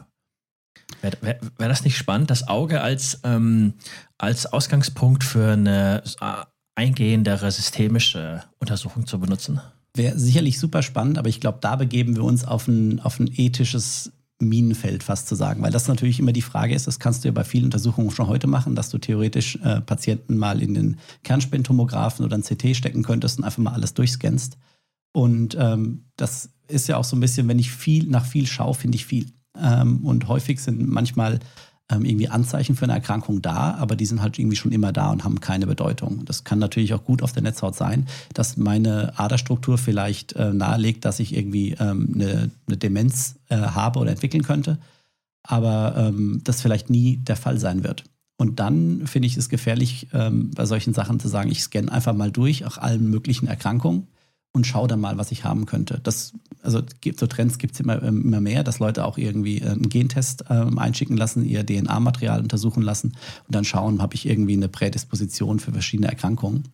Wäre wär, wär das nicht spannend, das Auge als, ähm, als Ausgangspunkt für eine äh, eingehendere systemische Untersuchung zu benutzen? Wäre sicherlich super spannend, aber ich glaube, da begeben wir uns auf ein, auf ein ethisches Minenfeld fast zu sagen, weil das natürlich immer die Frage ist, das kannst du ja bei vielen Untersuchungen schon heute machen, dass du theoretisch äh, Patienten mal in den Kernspintomographen oder ein CT stecken könntest und einfach mal alles durchscannst. Und ähm, das ist ja auch so ein bisschen, wenn ich viel nach viel schaue, finde ich viel. Ähm, und häufig sind manchmal ähm, irgendwie Anzeichen für eine Erkrankung da, aber die sind halt irgendwie schon immer da und haben keine Bedeutung. Das kann natürlich auch gut auf der Netzhaut sein, dass meine Aderstruktur vielleicht äh, nahelegt, dass ich irgendwie ähm, eine, eine, Demenz äh, habe oder entwickeln könnte, aber ähm, das vielleicht nie der Fall sein wird. Und dann finde ich es gefährlich, ähm, bei solchen Sachen zu sagen, ich scanne einfach mal durch, auch allen möglichen Erkrankungen und schau dann mal, was ich haben könnte. Das, also so Trends gibt es immer, ähm, immer mehr, dass Leute auch irgendwie äh, einen Gentest ähm, einschicken lassen, ihr DNA-Material untersuchen lassen und dann schauen, habe ich irgendwie eine Prädisposition für verschiedene Erkrankungen.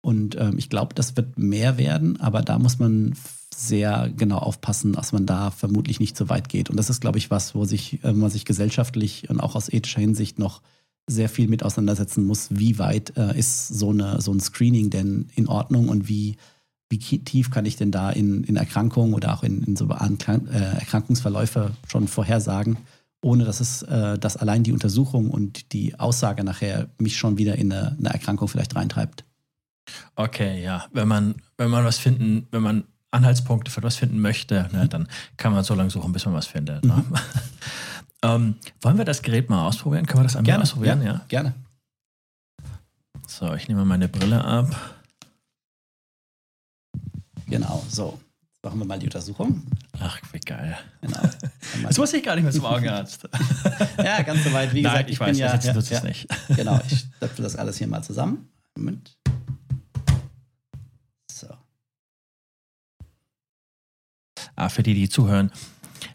Und ähm, ich glaube, das wird mehr werden, aber da muss man sehr genau aufpassen, dass man da vermutlich nicht so weit geht. Und das ist, glaube ich, was, wo sich, äh, man sich gesellschaftlich und auch aus ethischer Hinsicht noch sehr viel mit auseinandersetzen muss. Wie weit äh, ist so, eine, so ein Screening denn in Ordnung und wie wie tief kann ich denn da in, in Erkrankungen oder auch in, in so äh, Erkrankungsverläufe schon vorhersagen, ohne dass es, äh, dass allein die Untersuchung und die Aussage nachher mich schon wieder in eine, eine Erkrankung vielleicht reintreibt. Okay, ja. Wenn man, wenn man was finden, wenn man Anhaltspunkte für was finden möchte, ne, dann kann man so lange suchen, bis man was findet. Ne? Mhm. ähm, wollen wir das Gerät mal ausprobieren? Können wir das einmal ausprobieren? Ja, ja, gerne. So, ich nehme meine Brille ab. Genau, so. Jetzt machen wir mal die Untersuchung. Ach, wie geil. Genau. Das wusste ich gar nicht mehr zum Augenarzt. ja, ganz so weit. Wie Nein, gesagt, ich, ich weiß, bin ja, jetzt ja, ja, es nicht. genau, ich stöpfe das alles hier mal zusammen. Moment. So. Ah, für die, die zuhören,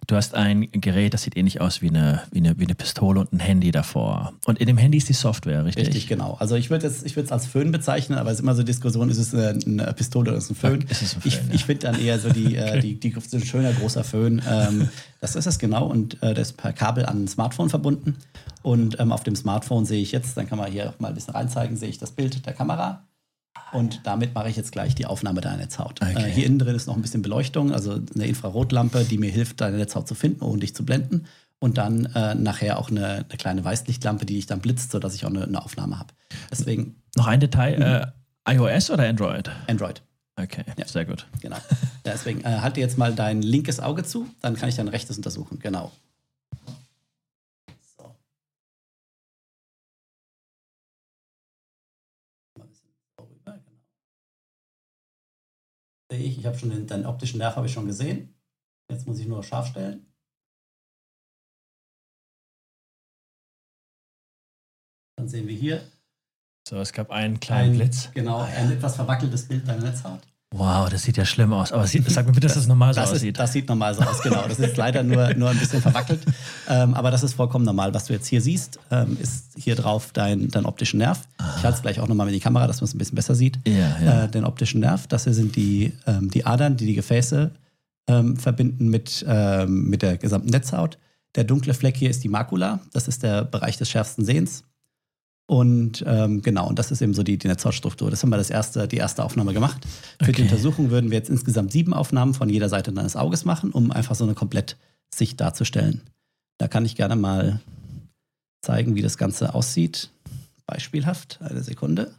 Du hast ein Gerät, das sieht ähnlich aus wie eine, wie eine, wie eine Pistole und ein Handy davor. Und in dem Handy ist die Software, richtig? Richtig, genau. Also ich würde es als Föhn bezeichnen, aber es ist immer so Diskussion, ist es eine, eine Pistole oder ist es ein Föhn? Ist es ein Föhn ich ja. ich finde dann eher so die, äh, okay. die, die, die, ein schöner großer Föhn. Ähm, das ist es genau und äh, das ist per Kabel an ein Smartphone verbunden. Und ähm, auf dem Smartphone sehe ich jetzt, dann kann man hier auch mal ein bisschen reinzeigen, sehe ich das Bild der Kamera. Und damit mache ich jetzt gleich die Aufnahme deiner Netzhaut. Okay. Äh, hier innen drin ist noch ein bisschen Beleuchtung, also eine Infrarotlampe, die mir hilft, deine Netzhaut zu finden, ohne dich zu blenden. Und dann äh, nachher auch eine, eine, kleine Weißlichtlampe, die dich dann blitzt, sodass ich auch eine, eine Aufnahme habe. Deswegen. Noch ein Detail: äh, iOS oder Android? Android. Okay, ja. sehr gut. Genau. Deswegen äh, halte jetzt mal dein linkes Auge zu, dann kann ich dein rechtes untersuchen. Genau. Sehe ich, ich habe schon den, deinen optischen Nerv habe ich schon gesehen. Jetzt muss ich nur scharf stellen. Dann sehen wir hier. So, es gab einen kleinen ein, Blitz. Genau, ein etwas verwackeltes Bild deiner Netzhaut. Wow, das sieht ja schlimm aus. Aber sag mir bitte, dass das normal so das aussieht. Ist, das sieht normal so aus, genau. Das ist leider nur, nur ein bisschen verwackelt. Ähm, aber das ist vollkommen normal. Was du jetzt hier siehst, ähm, ist hier drauf dein, dein optischen Nerv. Ich halte es gleich auch nochmal mit die Kamera, dass man es ein bisschen besser sieht. Ja, ja. Äh, den optischen Nerv. Das hier sind die, ähm, die Adern, die die Gefäße ähm, verbinden mit, ähm, mit der gesamten Netzhaut. Der dunkle Fleck hier ist die Makula. Das ist der Bereich des schärfsten Sehens. Und ähm, genau, und das ist eben so die, die Netzhautstruktur. Das haben wir das erste, die erste Aufnahme gemacht. Für okay. die Untersuchung würden wir jetzt insgesamt sieben Aufnahmen von jeder Seite deines Auges machen, um einfach so eine Komplettsicht darzustellen. Da kann ich gerne mal zeigen, wie das Ganze aussieht. Beispielhaft, eine Sekunde.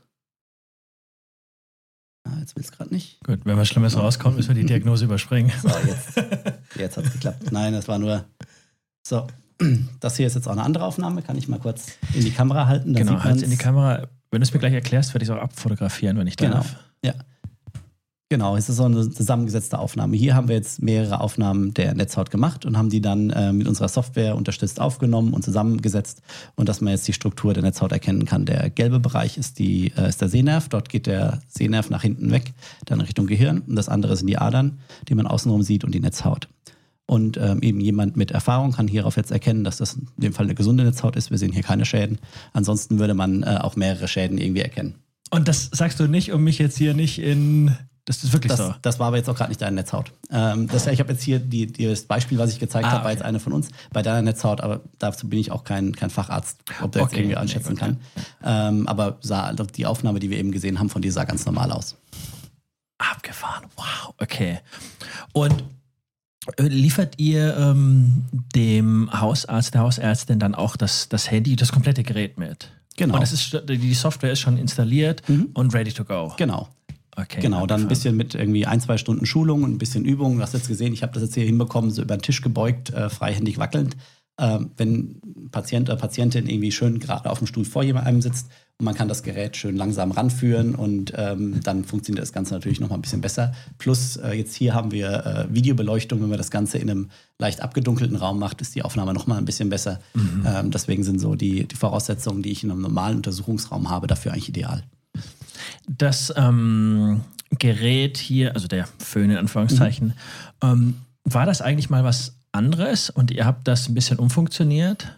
Ah, jetzt will es gerade nicht. Gut, wenn was Schlimmes rauskommt, müssen wir die Diagnose überspringen. So, jetzt, jetzt hat es geklappt. Nein, das war nur. So, das hier ist jetzt auch eine andere Aufnahme. Kann ich mal kurz in die Kamera halten? Da genau, halt in die Kamera. Wenn du es mir gleich erklärst, werde ich es auch abfotografieren, wenn ich genau. darf. Ja. Genau, es ist so eine zusammengesetzte Aufnahme. Hier haben wir jetzt mehrere Aufnahmen der Netzhaut gemacht und haben die dann äh, mit unserer Software unterstützt aufgenommen und zusammengesetzt und dass man jetzt die Struktur der Netzhaut erkennen kann. Der gelbe Bereich ist, die, äh, ist der Sehnerv. Dort geht der Sehnerv nach hinten weg, dann Richtung Gehirn. Und das andere sind die Adern, die man außenrum sieht und die Netzhaut. Und ähm, eben jemand mit Erfahrung kann hierauf jetzt erkennen, dass das in dem Fall eine gesunde Netzhaut ist. Wir sehen hier keine Schäden. Ansonsten würde man äh, auch mehrere Schäden irgendwie erkennen. Und das sagst du nicht, um mich jetzt hier nicht in. Das ist wirklich das, so. Das war aber jetzt auch gerade nicht deine Netzhaut. Ähm, das, ich habe jetzt hier die, die, das Beispiel, was ich gezeigt ah, habe, war jetzt eine von uns. Bei deiner Netzhaut, aber dazu bin ich auch kein, kein Facharzt, ob der okay, jetzt irgendwie einschätzen nee, kann. Ähm, aber sah, die Aufnahme, die wir eben gesehen haben, von dir sah ganz normal aus. Abgefahren. Wow, okay. Und liefert ihr ähm, dem Hausarzt, der Hausärztin dann auch das, das Handy, das komplette Gerät mit? Genau. Und das ist, die Software ist schon installiert mhm. und ready to go. Genau. Okay, genau, dann ein bisschen mit irgendwie ein, zwei Stunden Schulung und ein bisschen Übung. Du hast jetzt gesehen, ich habe das jetzt hier hinbekommen, so über den Tisch gebeugt, äh, freihändig wackelnd. Ähm, wenn Patient oder Patientin irgendwie schön gerade auf dem Stuhl vor jemandem sitzt man kann das Gerät schön langsam ranführen und ähm, dann funktioniert das Ganze natürlich noch mal ein bisschen besser. Plus äh, jetzt hier haben wir äh, Videobeleuchtung, wenn man das Ganze in einem leicht abgedunkelten Raum macht, ist die Aufnahme noch mal ein bisschen besser. Mhm. Ähm, deswegen sind so die, die Voraussetzungen, die ich in einem normalen Untersuchungsraum habe, dafür eigentlich ideal. Das ähm, Gerät hier, also der Föhn in Anführungszeichen, mhm. ähm, war das eigentlich mal was anderes und ihr habt das ein bisschen umfunktioniert?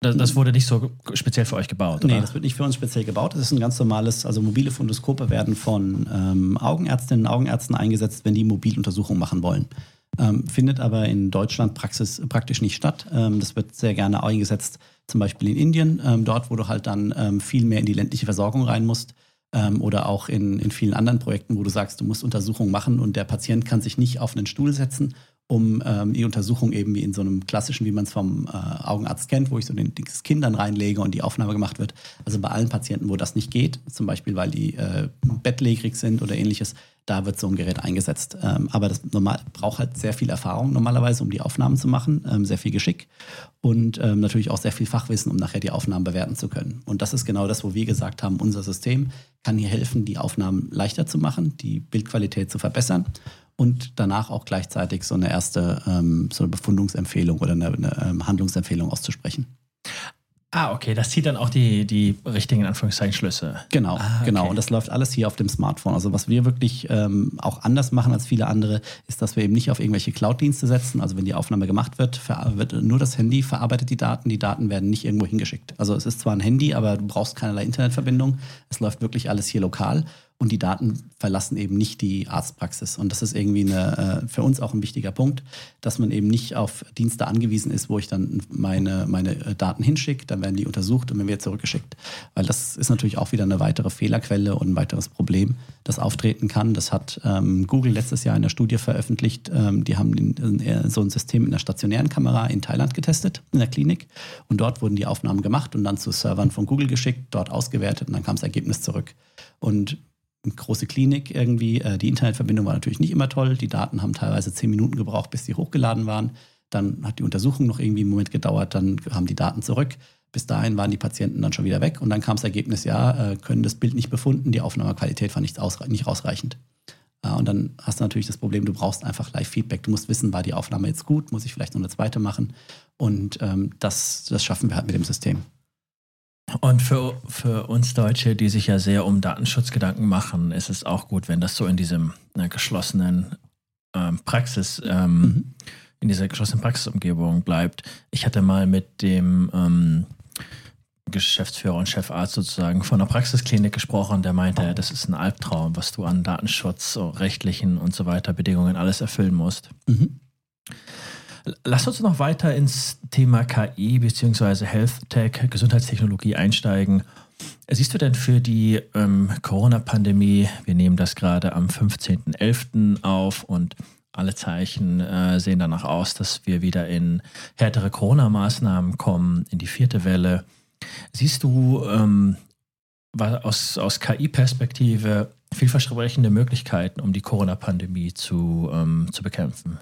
Das, das, wurde nicht so speziell für euch gebaut, oder? Nee, das wird nicht für uns speziell gebaut. Das ist ein ganz normales, also mobile Fundoskope werden von ähm, Augenärztinnen und Augenärzten eingesetzt, wenn die Mobiluntersuchungen machen wollen. Ähm, findet aber in Deutschland Praxis, praktisch nicht statt. Ähm, das wird sehr gerne eingesetzt, zum Beispiel in Indien, ähm, dort, wo du halt dann ähm, viel mehr in die ländliche Versorgung rein musst ähm, oder auch in, in vielen anderen Projekten, wo du sagst, du musst Untersuchungen machen und der Patient kann sich nicht auf einen Stuhl setzen, um ähm, die Untersuchung eben wie in so einem klassischen, wie man es vom äh, Augenarzt kennt, wo ich so den, das Kind dann reinlege und die Aufnahme gemacht wird. Also bei allen Patienten, wo das nicht geht, zum Beispiel weil die äh, bettlägerig sind oder ähnliches, da wird so ein Gerät eingesetzt. Ähm, aber das normal, braucht halt sehr viel Erfahrung normalerweise, um die Aufnahmen zu machen, ähm, sehr viel Geschick und ähm, natürlich auch sehr viel Fachwissen, um nachher die Aufnahmen bewerten zu können. Und das ist genau das, wo wir gesagt haben, unser System kann hier helfen, die Aufnahmen leichter zu machen, die Bildqualität zu verbessern und danach auch gleichzeitig so eine erste ähm, so eine Befundungsempfehlung oder eine, eine ähm, Handlungsempfehlung auszusprechen. Ah, okay, das zieht dann auch die, die richtigen Anführungszeichen Schlüsse. Genau, ah, okay. genau. Und das läuft alles hier auf dem Smartphone. Also was wir wirklich ähm, auch anders machen als viele andere, ist, dass wir eben nicht auf irgendwelche Cloud-Dienste setzen. Also wenn die Aufnahme gemacht wird, wird nur das Handy verarbeitet die Daten. Die Daten werden nicht irgendwo hingeschickt. Also es ist zwar ein Handy, aber du brauchst keinerlei Internetverbindung. Es läuft wirklich alles hier lokal und die Daten verlassen eben nicht die Arztpraxis. Und das ist irgendwie eine, äh, für uns auch ein wichtiger Punkt, dass man eben nicht auf Dienste angewiesen ist, wo ich dann meine, meine äh, Daten hinschicke, dann werden die untersucht und dann wird zurückgeschickt. Weil das ist natürlich auch wieder eine weitere Fehlerquelle und ein weiteres Problem, das auftreten kann. Das hat ähm, Google letztes Jahr in der Studie veröffentlicht. Ähm, die haben in, in, so ein System in der stationären Kamera in Thailand getestet, in der Klinik. Und dort wurden die Aufnahmen gemacht und dann zu Servern von Google geschickt, dort ausgewertet und dann kam das Ergebnis zurück. Und große Klinik irgendwie. Äh, die Internetverbindung war natürlich nicht immer toll. Die Daten haben teilweise zehn Minuten gebraucht, bis sie hochgeladen waren. Dann hat die Untersuchung noch irgendwie einen Moment gedauert, dann haben die Daten zurück. Bis dahin waren die Patienten dann schon wieder weg und dann kam das Ergebnis, ja, äh, können das Bild nicht befunden, die Aufnahmequalität war nicht, ausre nicht ausreichend. Äh, und dann hast du natürlich das Problem, du brauchst einfach Live-Feedback. Du musst wissen, war die Aufnahme jetzt gut, muss ich vielleicht noch eine zweite machen. Und ähm, das, das schaffen wir halt mit dem System. Und für, für uns Deutsche, die sich ja sehr um Datenschutz Gedanken machen, ist es auch gut, wenn das so in diesem äh, geschlossenen ähm, Praxis, ähm, mhm. in dieser geschlossenen Praxisumgebung bleibt. Ich hatte mal mit dem ähm, Geschäftsführer und Chefarzt sozusagen von einer Praxisklinik gesprochen, der meinte, das ist ein Albtraum, was du an Datenschutz, rechtlichen und so weiter Bedingungen alles erfüllen musst. Mhm. Lass uns noch weiter ins Thema KI bzw. Health Tech, Gesundheitstechnologie einsteigen. Siehst du denn für die ähm, Corona-Pandemie, wir nehmen das gerade am 15.11. auf und alle Zeichen äh, sehen danach aus, dass wir wieder in härtere Corona-Maßnahmen kommen, in die vierte Welle. Siehst du ähm, aus, aus KI-Perspektive vielversprechende Möglichkeiten, um die Corona-Pandemie zu, ähm, zu bekämpfen?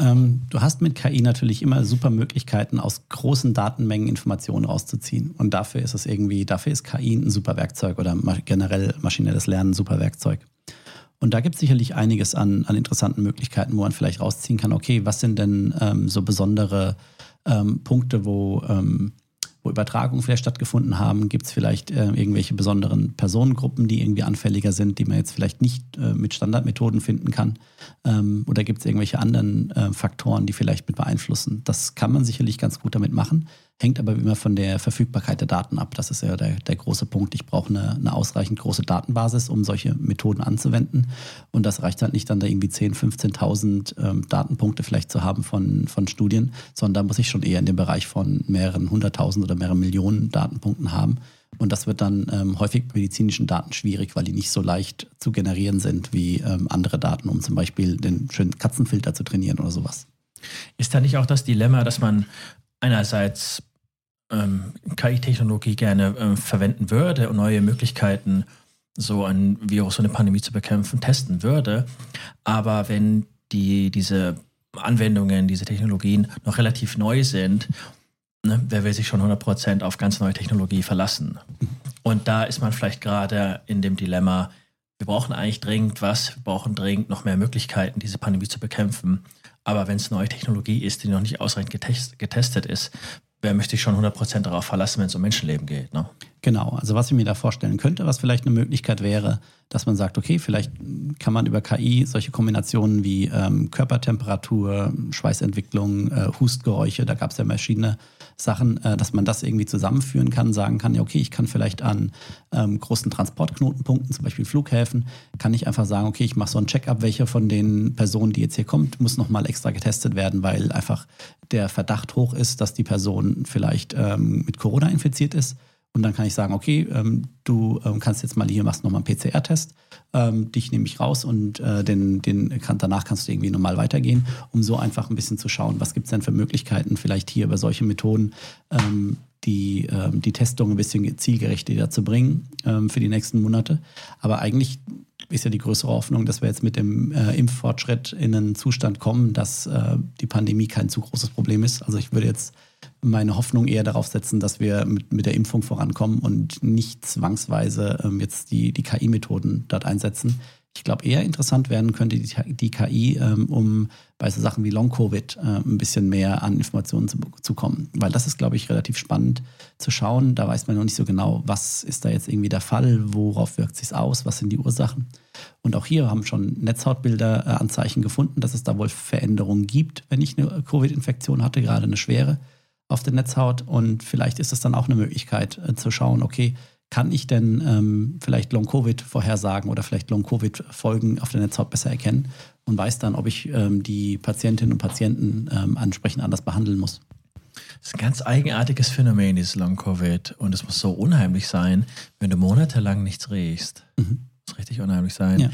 Ähm, du hast mit KI natürlich immer super Möglichkeiten, aus großen Datenmengen Informationen rauszuziehen. Und dafür ist es irgendwie, dafür ist KI ein super Werkzeug oder generell maschinelles Lernen ein super Werkzeug. Und da gibt es sicherlich einiges an, an interessanten Möglichkeiten, wo man vielleicht rausziehen kann, okay, was sind denn ähm, so besondere ähm, Punkte, wo ähm, wo Übertragungen vielleicht stattgefunden haben? Gibt es vielleicht äh, irgendwelche besonderen Personengruppen, die irgendwie anfälliger sind, die man jetzt vielleicht nicht äh, mit Standardmethoden finden kann? Ähm, oder gibt es irgendwelche anderen äh, Faktoren, die vielleicht mit beeinflussen? Das kann man sicherlich ganz gut damit machen hängt aber immer von der Verfügbarkeit der Daten ab. Das ist ja der, der große Punkt. Ich brauche eine, eine, ausreichend große Datenbasis, um solche Methoden anzuwenden. Und das reicht halt nicht dann da irgendwie 10.000, 15.000 ähm, Datenpunkte vielleicht zu haben von, von Studien, sondern da muss ich schon eher in dem Bereich von mehreren hunderttausend oder mehreren Millionen Datenpunkten haben. Und das wird dann ähm, häufig bei medizinischen Daten schwierig, weil die nicht so leicht zu generieren sind wie ähm, andere Daten, um zum Beispiel den schönen Katzenfilter zu trainieren oder sowas. Ist da nicht auch das Dilemma, dass man einerseits ähm, KI-Technologie gerne ähm, verwenden würde und neue Möglichkeiten, so ein Virus, so eine Pandemie zu bekämpfen, testen würde, aber wenn die, diese Anwendungen, diese Technologien noch relativ neu sind, ne, wer will sich schon 100% auf ganz neue Technologie verlassen? Und da ist man vielleicht gerade in dem Dilemma, wir brauchen eigentlich dringend was, wir brauchen dringend noch mehr Möglichkeiten, diese Pandemie zu bekämpfen. Aber wenn es neue Technologie ist, die noch nicht ausreichend getest, getestet ist, wer möchte sich schon 100% darauf verlassen, wenn es um Menschenleben geht? Ne? Genau, also was ich mir da vorstellen könnte, was vielleicht eine Möglichkeit wäre, dass man sagt, okay, vielleicht kann man über KI solche Kombinationen wie ähm, Körpertemperatur, Schweißentwicklung, äh, Hustgeräusche, da gab es ja verschiedene Sachen, äh, dass man das irgendwie zusammenführen kann, sagen kann, ja, okay, ich kann vielleicht an ähm, großen Transportknotenpunkten, zum Beispiel Flughäfen, kann ich einfach sagen, okay, ich mache so ein Check-up, welche von den Personen, die jetzt hier kommt, muss nochmal extra getestet werden, weil einfach der Verdacht hoch ist, dass die Person vielleicht ähm, mit Corona infiziert ist. Und dann kann ich sagen, okay, ähm, du ähm, kannst jetzt mal hier, machst nochmal einen PCR-Test, ähm, dich nehme ich raus und äh, den, den kann, danach kannst du irgendwie normal weitergehen, um so einfach ein bisschen zu schauen, was gibt es denn für Möglichkeiten, vielleicht hier über solche Methoden ähm, die, ähm, die Testung ein bisschen zielgerechter zu bringen ähm, für die nächsten Monate. Aber eigentlich ist ja die größere Hoffnung, dass wir jetzt mit dem äh, Impffortschritt in einen Zustand kommen, dass äh, die Pandemie kein zu großes Problem ist. Also ich würde jetzt meine Hoffnung eher darauf setzen, dass wir mit, mit der Impfung vorankommen und nicht zwangsweise ähm, jetzt die, die KI-Methoden dort einsetzen. Ich glaube, eher interessant werden könnte die, die KI, ähm, um bei so Sachen wie Long-Covid äh, ein bisschen mehr an Informationen zu, zu kommen. Weil das ist, glaube ich, relativ spannend zu schauen. Da weiß man noch nicht so genau, was ist da jetzt irgendwie der Fall, worauf wirkt sich aus, was sind die Ursachen. Und auch hier haben schon Netzhautbilder äh, Anzeichen gefunden, dass es da wohl Veränderungen gibt, wenn ich eine Covid-Infektion hatte, gerade eine schwere auf der Netzhaut. Und vielleicht ist es dann auch eine Möglichkeit äh, zu schauen, okay, kann ich denn ähm, vielleicht Long-Covid vorhersagen oder vielleicht Long-Covid-Folgen auf der Netzhaut besser erkennen und weiß dann, ob ich ähm, die Patientinnen und Patienten ähm, entsprechend anders behandeln muss. Das ist ein ganz eigenartiges Phänomen, dieses Long-Covid. Und es muss so unheimlich sein, wenn du monatelang nichts riechst. Mhm. Das muss richtig unheimlich sein. Ja.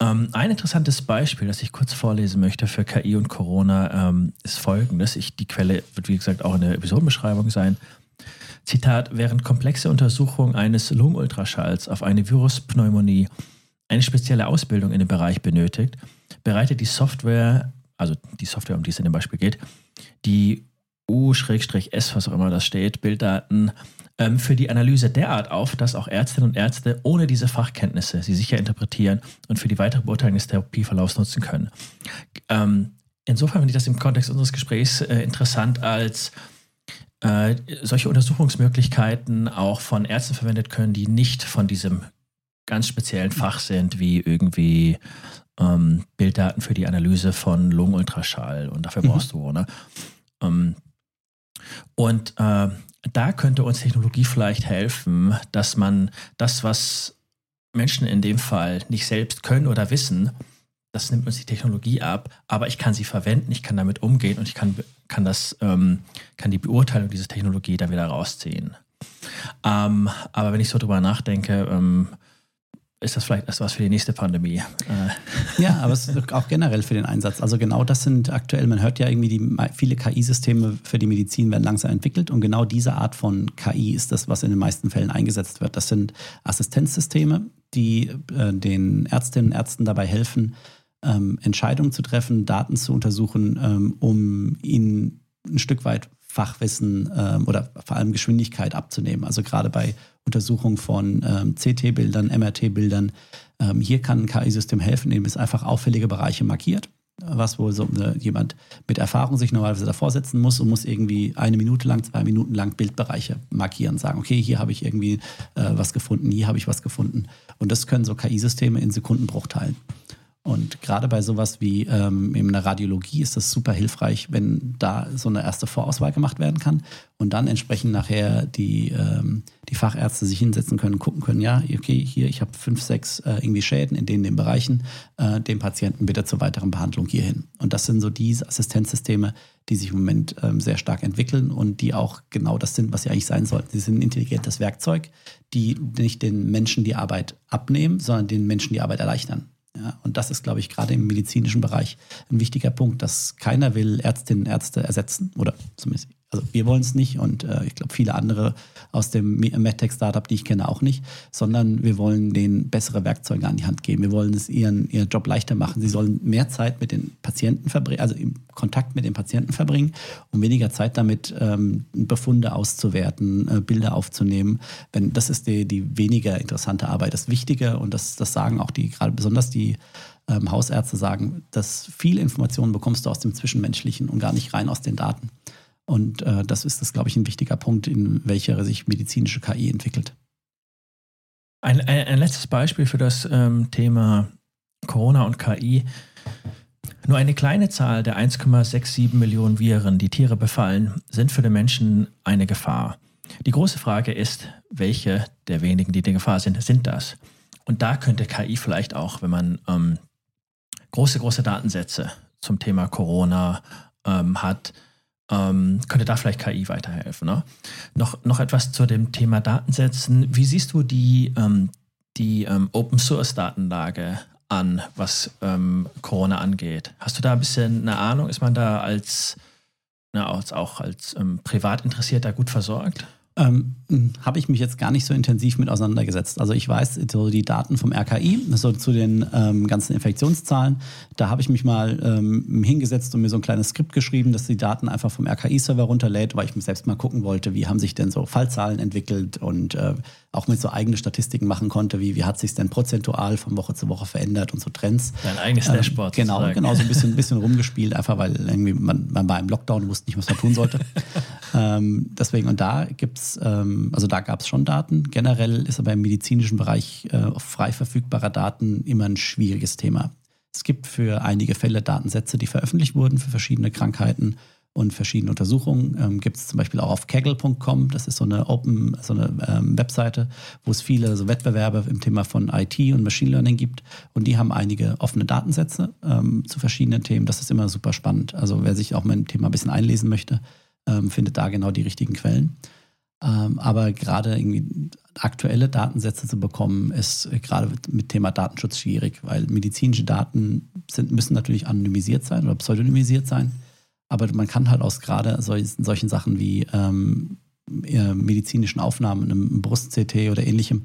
Ähm, ein interessantes Beispiel, das ich kurz vorlesen möchte für KI und Corona, ähm, ist folgendes. Ich, die Quelle wird, wie gesagt, auch in der Episodenbeschreibung sein. Zitat, während komplexe Untersuchung eines Lungenultraschalls auf eine Viruspneumonie eine spezielle Ausbildung in dem Bereich benötigt, bereitet die Software, also die Software, um die es in dem Beispiel geht, die U-S, was auch immer das steht, Bilddaten ähm, für die Analyse derart auf, dass auch Ärztinnen und Ärzte ohne diese Fachkenntnisse sie sicher interpretieren und für die weitere Beurteilung des Therapieverlaufs nutzen können. Ähm, insofern finde ich das im Kontext unseres Gesprächs äh, interessant, als äh, solche Untersuchungsmöglichkeiten auch von Ärzten verwendet können, die nicht von diesem ganz speziellen Fach sind, wie irgendwie ähm, Bilddaten für die Analyse von Lungenultraschall und dafür mhm. brauchst du, ne? Ähm, und äh, da könnte uns Technologie vielleicht helfen, dass man das, was Menschen in dem Fall nicht selbst können oder wissen, das nimmt uns die Technologie ab, aber ich kann sie verwenden, ich kann damit umgehen und ich kann, kann, das, ähm, kann die Beurteilung dieser Technologie da wieder rausziehen. Ähm, aber wenn ich so drüber nachdenke, ähm, ist das vielleicht was für die nächste Pandemie. Äh. Ja, aber es ist auch generell für den Einsatz. Also genau das sind aktuell, man hört ja irgendwie, die, viele KI-Systeme für die Medizin werden langsam entwickelt und genau diese Art von KI ist das, was in den meisten Fällen eingesetzt wird. Das sind Assistenzsysteme, die äh, den Ärztinnen und Ärzten dabei helfen, ähm, Entscheidungen zu treffen, Daten zu untersuchen, ähm, um ihnen ein Stück weit Fachwissen ähm, oder vor allem Geschwindigkeit abzunehmen. Also gerade bei Untersuchung von ähm, CT-Bildern, MRT-Bildern. Ähm, hier kann ein KI-System helfen, indem es einfach auffällige Bereiche markiert, was wohl so äh, jemand mit Erfahrung sich normalerweise davor setzen muss und muss irgendwie eine Minute lang, zwei Minuten lang Bildbereiche markieren, sagen, okay, hier habe ich irgendwie äh, was gefunden, hier habe ich was gefunden. Und das können so KI-Systeme in Sekundenbruchteilen. Und gerade bei sowas wie ähm, in der Radiologie ist das super hilfreich, wenn da so eine erste Vorauswahl gemacht werden kann und dann entsprechend nachher die, ähm, die Fachärzte sich hinsetzen können, gucken können, ja, okay, hier, ich habe fünf, sechs äh, irgendwie Schäden in den, den Bereichen, äh, den Patienten bitte zur weiteren Behandlung hierhin. Und das sind so diese Assistenzsysteme, die sich im Moment ähm, sehr stark entwickeln und die auch genau das sind, was sie eigentlich sein sollten. Sie sind ein intelligentes Werkzeug, die nicht den Menschen die Arbeit abnehmen, sondern den Menschen die Arbeit erleichtern. Ja, und das ist, glaube ich, gerade im medizinischen Bereich ein wichtiger Punkt, dass keiner will Ärztinnen und Ärzte ersetzen oder zumindest also wir wollen es nicht und äh, ich glaube viele andere aus dem MedTech-Startup, die ich kenne, auch nicht, sondern wir wollen denen bessere Werkzeuge an die Hand geben. Wir wollen es ihren, ihren Job leichter machen. Sie sollen mehr Zeit mit den Patienten verbringen, also im Kontakt mit den Patienten verbringen, um weniger Zeit damit ähm, Befunde auszuwerten, äh, Bilder aufzunehmen. Wenn, das ist die, die weniger interessante Arbeit. Das Wichtige, und das, das sagen auch die, gerade besonders die ähm, Hausärzte sagen, dass viele Informationen bekommst du aus dem Zwischenmenschlichen und gar nicht rein aus den Daten. Und äh, das ist, das, glaube ich, ein wichtiger Punkt, in welcher sich medizinische KI entwickelt. Ein, ein, ein letztes Beispiel für das ähm, Thema Corona und KI. Nur eine kleine Zahl der 1,67 Millionen Viren, die Tiere befallen, sind für den Menschen eine Gefahr. Die große Frage ist, welche der wenigen, die eine Gefahr sind, sind das? Und da könnte KI vielleicht auch, wenn man ähm, große, große Datensätze zum Thema Corona ähm, hat, ähm, könnte da vielleicht KI weiterhelfen. Ne? Noch, noch etwas zu dem Thema Datensätzen. Wie siehst du die, ähm, die ähm, Open Source Datenlage an, was ähm, Corona angeht? Hast du da ein bisschen eine Ahnung? Ist man da als, na, als auch als ähm, Privatinteressierter gut versorgt? Ähm, habe ich mich jetzt gar nicht so intensiv mit auseinandergesetzt. Also ich weiß so die Daten vom RKI, so zu den ähm, ganzen Infektionszahlen. Da habe ich mich mal ähm, hingesetzt und mir so ein kleines Skript geschrieben, dass die Daten einfach vom RKI-Server runterlädt, weil ich mir selbst mal gucken wollte, wie haben sich denn so Fallzahlen entwickelt und äh, auch mit so eigene Statistiken machen konnte, wie, wie hat sich denn prozentual von Woche zu Woche verändert und so Trends. Dein eigenes ähm, Dashboard. Genau, genau, so ein bisschen, ein bisschen rumgespielt, einfach weil irgendwie man, man war im Lockdown wusste nicht, was man tun sollte. ähm, deswegen, und da gibt's, ähm, also da gab es schon Daten. Generell ist aber im medizinischen Bereich äh, frei verfügbarer Daten immer ein schwieriges Thema. Es gibt für einige Fälle Datensätze, die veröffentlicht wurden für verschiedene Krankheiten und verschiedene Untersuchungen. Ähm, Gibt es zum Beispiel auch auf kaggle.com, das ist so eine Open, so eine ähm, Webseite, wo es viele so Wettbewerbe im Thema von IT und Machine Learning gibt. Und die haben einige offene Datensätze ähm, zu verschiedenen Themen. Das ist immer super spannend. Also wer sich auch mit dem Thema ein bisschen einlesen möchte, ähm, findet da genau die richtigen Quellen. Ähm, aber gerade irgendwie aktuelle Datensätze zu bekommen, ist gerade mit Thema Datenschutz schwierig, weil medizinische Daten sind, müssen natürlich anonymisiert sein oder pseudonymisiert sein. Aber man kann halt aus gerade solchen, Sachen wie ähm, medizinischen Aufnahmen, einem Brust-CT oder ähnlichem,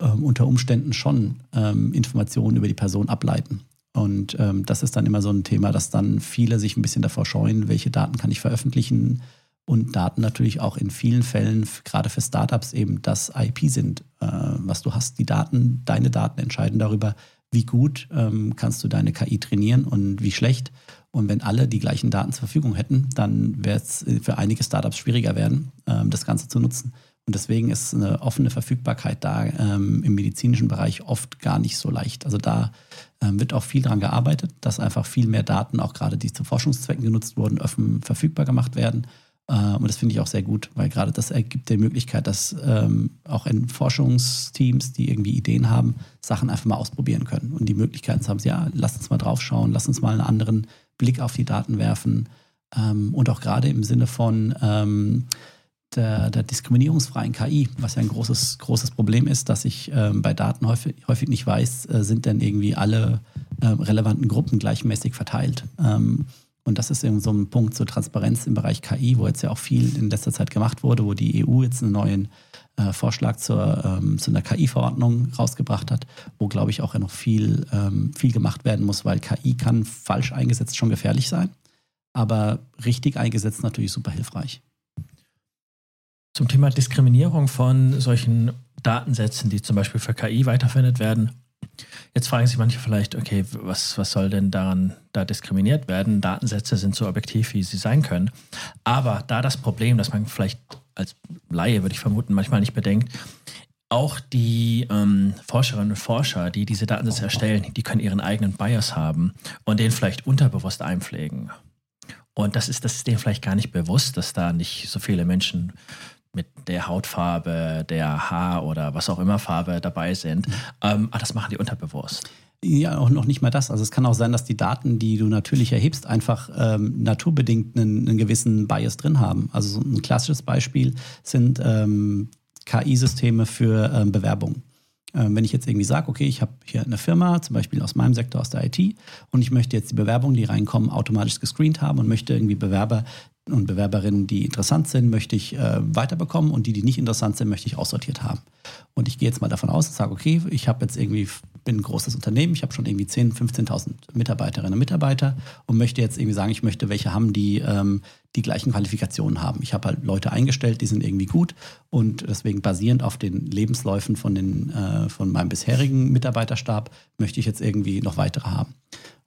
ähm, unter Umständen schon ähm, Informationen über die Person ableiten. Und ähm, das ist dann immer so ein Thema, dass dann viele sich ein bisschen davor scheuen, welche Daten kann ich veröffentlichen. Und Daten natürlich auch in vielen Fällen, gerade für Startups, eben das IP sind, äh, was du hast. Die Daten, deine Daten entscheiden darüber, wie gut ähm, kannst du deine KI trainieren und wie schlecht. Und wenn alle die gleichen Daten zur Verfügung hätten, dann wäre es für einige Startups schwieriger werden, ähm, das Ganze zu nutzen. Und deswegen ist eine offene Verfügbarkeit da ähm, im medizinischen Bereich oft gar nicht so leicht. Also da ähm, wird auch viel daran gearbeitet, dass einfach viel mehr Daten, auch gerade die zu Forschungszwecken genutzt wurden, offen verfügbar gemacht werden. Äh, und das finde ich auch sehr gut, weil gerade das ergibt die Möglichkeit, dass ähm, auch in Forschungsteams, die irgendwie Ideen haben, Sachen einfach mal ausprobieren können. Und die Möglichkeiten haben, ja, lass uns mal drauf schauen, lass uns mal einen anderen Blick auf die Daten werfen. Ähm, und auch gerade im Sinne von ähm, der, der, diskriminierungsfreien KI, was ja ein großes, großes Problem ist, dass ich ähm, bei Daten häufig, häufig nicht weiß, äh, sind denn irgendwie alle äh, relevanten Gruppen gleichmäßig verteilt. Ähm, und das ist eben so ein Punkt zur Transparenz im Bereich KI, wo jetzt ja auch viel in letzter Zeit gemacht wurde, wo die EU jetzt einen neuen äh, Vorschlag zur, ähm, zu einer KI-Verordnung rausgebracht hat, wo, glaube ich, auch noch viel, ähm, viel gemacht werden muss, weil KI kann falsch eingesetzt schon gefährlich sein, aber richtig eingesetzt natürlich super hilfreich. Zum Thema Diskriminierung von solchen Datensätzen, die zum Beispiel für KI weiterverwendet werden, Jetzt fragen sich manche vielleicht, okay, was, was soll denn daran da diskriminiert werden? Datensätze sind so objektiv, wie sie sein können. Aber da das Problem, dass man vielleicht als Laie, würde ich vermuten, manchmal nicht bedenkt, auch die ähm, Forscherinnen und Forscher, die diese Datensätze erstellen, die können ihren eigenen Bias haben und den vielleicht unterbewusst einpflegen. Und das ist, das ist denen vielleicht gar nicht bewusst, dass da nicht so viele Menschen mit der Hautfarbe, der Haar oder was auch immer Farbe dabei sind. Ähm, aber das machen die unterbewusst. Ja, auch noch nicht mal das. Also es kann auch sein, dass die Daten, die du natürlich erhebst, einfach ähm, naturbedingt einen, einen, gewissen Bias drin haben. Also ein klassisches Beispiel sind ähm, KI-Systeme für ähm, Bewerbung. Ähm, wenn ich jetzt irgendwie sage, okay, ich habe hier eine Firma, zum Beispiel aus meinem Sektor, aus der IT, und ich möchte jetzt die Bewerbungen, die reinkommen, automatisch gescreent haben und möchte irgendwie Bewerber und Bewerberinnen, die interessant sind, möchte ich äh, weiterbekommen und die, die nicht interessant sind, möchte ich aussortiert haben. Und ich gehe jetzt mal davon aus und sage, okay, ich habe jetzt irgendwie, bin ein großes Unternehmen, ich habe schon irgendwie 10.000, 15.000 Mitarbeiterinnen und Mitarbeiter und möchte jetzt irgendwie sagen, ich möchte welche haben, die ähm, die gleichen Qualifikationen haben. Ich habe halt Leute eingestellt, die sind irgendwie gut und deswegen basierend auf den Lebensläufen von, den, äh, von meinem bisherigen Mitarbeiterstab möchte ich jetzt irgendwie noch weitere haben.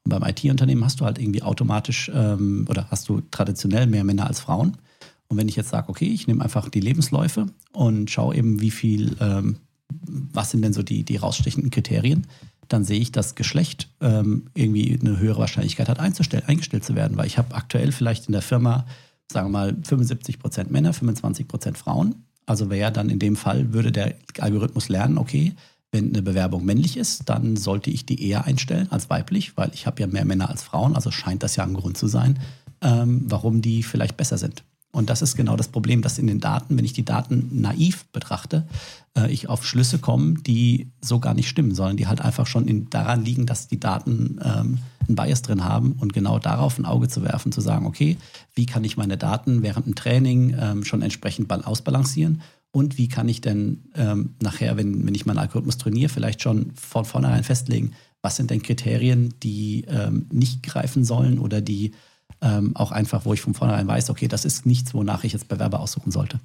Und beim IT-Unternehmen hast du halt irgendwie automatisch ähm, oder hast du traditionell mehr Männer als Frauen. Und wenn ich jetzt sage, okay, ich nehme einfach die Lebensläufe und schaue eben, wie viel, ähm, was sind denn so die, die rausstechenden Kriterien, dann sehe ich, dass Geschlecht ähm, irgendwie eine höhere Wahrscheinlichkeit hat, eingestellt zu werden. Weil ich habe aktuell vielleicht in der Firma, sagen wir mal, 75 Prozent Männer, 25 Prozent Frauen. Also wäre dann in dem Fall, würde der Algorithmus lernen, okay, wenn eine Bewerbung männlich ist, dann sollte ich die eher einstellen als weiblich, weil ich habe ja mehr Männer als Frauen, also scheint das ja ein Grund zu sein, ähm, warum die vielleicht besser sind. Und das ist genau das Problem, dass in den Daten, wenn ich die Daten naiv betrachte, äh, ich auf Schlüsse komme, die so gar nicht stimmen, sondern die halt einfach schon in, daran liegen, dass die Daten ähm, einen Bias drin haben. Und genau darauf ein Auge zu werfen, zu sagen, okay, wie kann ich meine Daten während dem Training ähm, schon entsprechend ausbalancieren? Und wie kann ich denn ähm, nachher, wenn, wenn ich meinen Algorithmus trainiere, vielleicht schon von vornherein festlegen, was sind denn Kriterien, die ähm, nicht greifen sollen oder die ähm, auch einfach, wo ich von vornherein weiß, okay, das ist nichts, wonach ich jetzt Bewerber aussuchen sollte.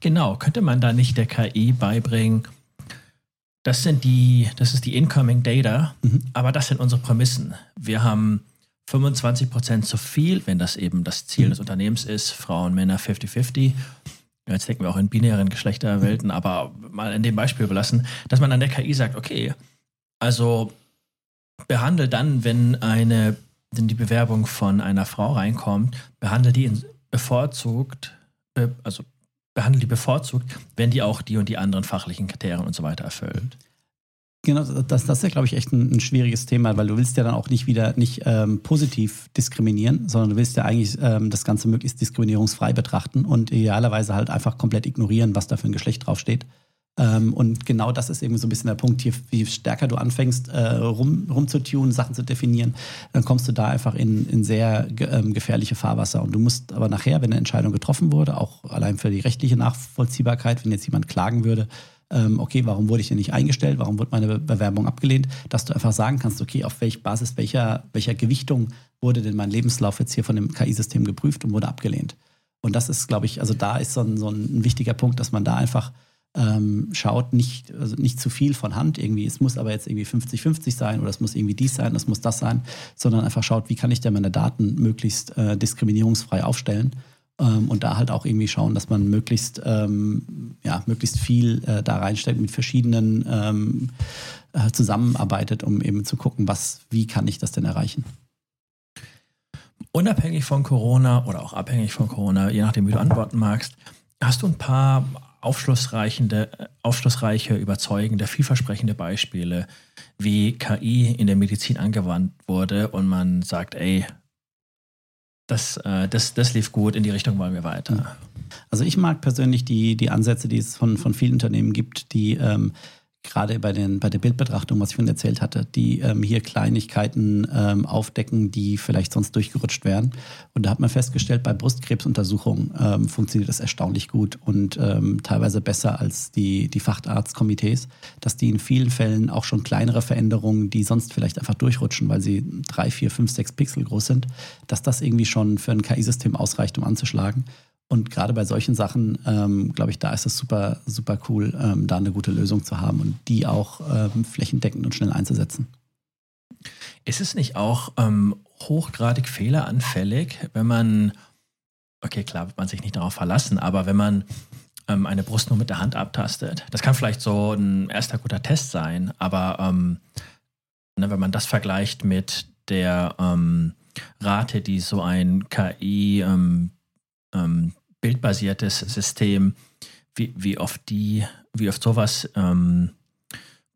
Genau, könnte man da nicht der KI beibringen, das sind die, das ist die Incoming Data, mhm. aber das sind unsere Prämissen. Wir haben 25 Prozent zu viel, wenn das eben das Ziel mhm. des Unternehmens ist, Frauen, Männer 50-50 jetzt denken wir auch in binären Geschlechterwelten, aber mal in dem Beispiel belassen, dass man an der KI sagt, okay, also behandle dann, wenn eine, wenn die Bewerbung von einer Frau reinkommt, behandle die bevorzugt, also behandle die bevorzugt, wenn die auch die und die anderen fachlichen Kriterien und so weiter erfüllt. Genau, das, das ist ja, glaube ich, echt ein, ein, schwieriges Thema, weil du willst ja dann auch nicht wieder nicht ähm, positiv diskriminieren, sondern du willst ja eigentlich ähm, das Ganze möglichst diskriminierungsfrei betrachten und idealerweise halt einfach komplett ignorieren, was da für ein Geschlecht draufsteht. Ähm, und genau das ist eben so ein bisschen der Punkt hier, je stärker du anfängst, äh, rum, rumzutunen, Sachen zu definieren, dann kommst du da einfach in, in sehr ähm, gefährliche Fahrwasser. Und du musst aber nachher, wenn eine Entscheidung getroffen wurde, auch allein für die rechtliche Nachvollziehbarkeit, wenn jetzt jemand klagen würde, ähm, okay, warum wurde ich denn nicht eingestellt, warum wurde meine Bewerbung abgelehnt, dass du einfach sagen kannst, okay, auf welcher Basis welcher, welcher Gewichtung wurde denn mein Lebenslauf jetzt hier von dem KI-System geprüft und wurde abgelehnt. Und das ist, glaube ich, also da ist so ein, so ein wichtiger Punkt, dass man da einfach ähm, schaut, nicht, also nicht zu viel von Hand irgendwie, es muss aber jetzt irgendwie 50-50 sein oder es muss irgendwie dies sein, es muss das sein, sondern einfach schaut, wie kann ich denn meine Daten möglichst äh, diskriminierungsfrei aufstellen ähm, und da halt auch irgendwie schauen, dass man möglichst, ähm, ja, möglichst viel äh, da reinsteckt, mit verschiedenen ähm, äh, zusammenarbeitet, um eben zu gucken, was, wie kann ich das denn erreichen. Unabhängig von Corona oder auch abhängig von Corona, je nachdem, wie du antworten magst, hast du ein paar aufschlussreichende, aufschlussreiche, überzeugende, vielversprechende Beispiele, wie KI in der Medizin angewandt wurde und man sagt, ey, das, äh, das, das lief gut, in die Richtung wollen wir weiter. Also ich mag persönlich die, die Ansätze, die es von, von vielen Unternehmen gibt, die ähm, gerade bei, den, bei der Bildbetrachtung, was ich vorhin erzählt hatte, die ähm, hier Kleinigkeiten ähm, aufdecken, die vielleicht sonst durchgerutscht wären. Und da hat man festgestellt, bei Brustkrebsuntersuchungen ähm, funktioniert das erstaunlich gut und ähm, teilweise besser als die, die Facharztkomitees, dass die in vielen Fällen auch schon kleinere Veränderungen, die sonst vielleicht einfach durchrutschen, weil sie drei, vier, fünf, sechs Pixel groß sind, dass das irgendwie schon für ein KI-System ausreicht, um anzuschlagen. Und gerade bei solchen Sachen, ähm, glaube ich, da ist es super, super cool, ähm, da eine gute Lösung zu haben und die auch ähm, flächendeckend und schnell einzusetzen. Ist es nicht auch ähm, hochgradig fehleranfällig, wenn man, okay, klar, wird man sich nicht darauf verlassen, aber wenn man ähm, eine Brust nur mit der Hand abtastet, das kann vielleicht so ein erster guter Test sein, aber ähm, ne, wenn man das vergleicht mit der Rate, die so ein KI ähm, bildbasiertes System, wie, wie oft die, wie oft sowas ähm,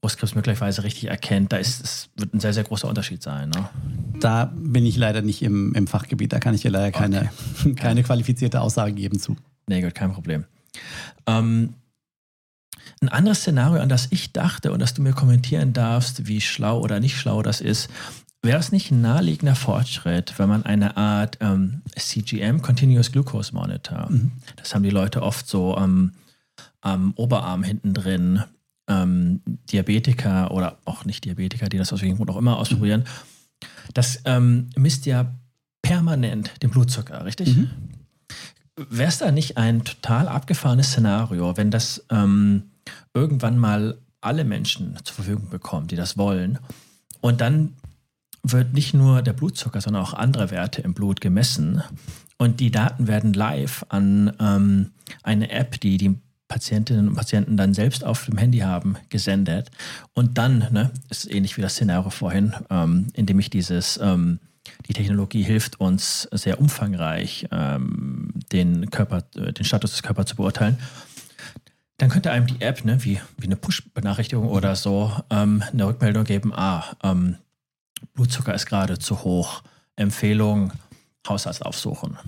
Brustkrebs möglicherweise richtig erkennt, da ist es wird ein sehr, sehr großer Unterschied sein. Ne? Da bin ich leider nicht im, im Fachgebiet, da kann ich dir leider keine, okay. keine qualifizierte Aussage geben zu. Nee, gut, kein Problem. Ähm, Ein anderes Szenario, an das ich dachte und das du mir kommentieren darfst, wie schlau oder nicht schlau das ist, wäre es nicht ein naheliegender Fortschritt, wenn man eine Art ähm, CGM, Continuous Glucose Monitor, mhm. das haben die Leute oft so am, am Oberarm hinten drin, ähm, Diabetiker oder auch nicht Diabetiker, die das aus welchem Grund auch immer ausprobieren, mhm. das ähm, misst ja permanent den Blutzucker, richtig? Mhm. Wäre es da nicht ein total abgefahrenes Szenario, wenn das ähm, irgendwann mal alle Menschen zur Verfügung bekommen, die das wollen, und dann wird nicht nur der Blutzucker, sondern auch andere Werte im Blut gemessen und die Daten werden live an ähm, eine App, die die Patientinnen und Patienten dann selbst auf dem Handy haben, gesendet. Und dann, ne, ist ähnlich wie das Szenario vorhin, ähm, indem ich dieses ähm, die Technologie hilft uns sehr umfangreich, ähm, den Körper, äh, den Status des Körpers zu beurteilen. Dann könnte einem die App, ne, wie, wie eine Push-Benachrichtigung oder so, ähm, eine Rückmeldung geben, ah, ähm, Blutzucker ist gerade zu hoch, Empfehlung, Hausarzt aufsuchen.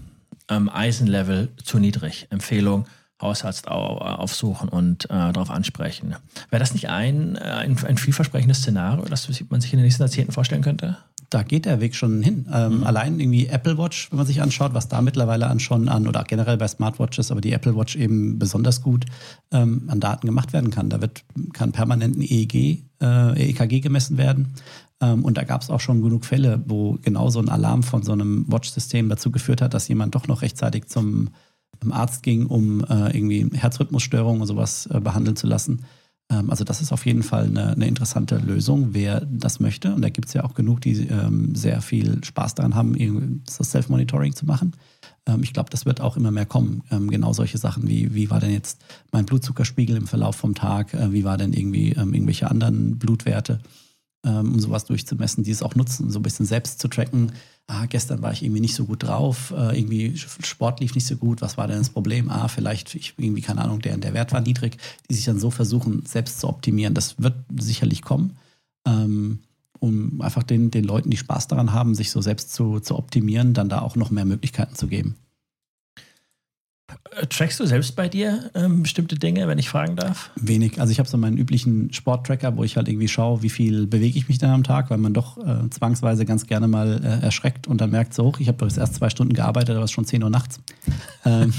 Ähm, Eisenlevel zu niedrig, Empfehlung, Hausarzt aufsuchen und äh, darauf ansprechen. Wäre das nicht ein, äh, ein, ein vielversprechendes Szenario, das man sich in den nächsten Jahrzehnten vorstellen könnte? da geht der Weg schon hin. Ähm, mhm. Allein irgendwie Apple Watch, wenn man sich anschaut, was da mittlerweile an schon an oder generell bei Smartwatches, aber die Apple Watch eben besonders gut ähm, an Daten gemacht werden kann. Da wird, kann permanent ein EEG, äh, EKG gemessen werden. Ähm, und da gab es auch schon genug Fälle, wo genau so ein Alarm von so einem Watch-System dazu geführt hat, dass jemand doch noch rechtzeitig zum Arzt ging, um äh, irgendwie Herzrhythmusstörungen und sowas äh, behandeln zu lassen. Ähm, also das ist auf jeden Fall eine, eine interessante Lösung, wer das möchte. Und da gibt es ja auch genug, die ähm, sehr viel Spaß daran haben, das Self-Monitoring zu machen. Ich glaube, das wird auch immer mehr kommen. Genau solche Sachen wie, wie war denn jetzt mein Blutzuckerspiegel im Verlauf vom Tag? Äh, wie war denn irgendwie irgendwelche anderen Blutwerte? Ähm, um sowas durchzumessen, die es auch nutzen, so ein bisschen selbst zu tracken ah, gestern war ich irgendwie nicht so gut drauf, äh, irgendwie Sport lief nicht so gut, was war denn das Problem? Ah, vielleicht, ich, irgendwie, keine Ahnung, der, der Wert war niedrig, die sich dann so versuchen, selbst zu optimieren. Das wird sicherlich kommen, ähm, um einfach den, den Leuten, die Spaß daran haben, sich so selbst zu, zu optimieren, dann da auch noch mehr Möglichkeiten zu geben. Trackst du selbst bei dir ähm, bestimmte Dinge, wenn ich fragen darf? Wenig. Also ich habe so meinen üblichen Sporttracker, wo ich halt irgendwie schaue, wie viel bewege ich mich dann am Tag, weil man doch äh, zwangsweise ganz gerne mal äh, erschreckt und dann merkt so, hoch, ich habe doch jetzt erst zwei Stunden gearbeitet, aber es ist schon 10 Uhr nachts. ähm,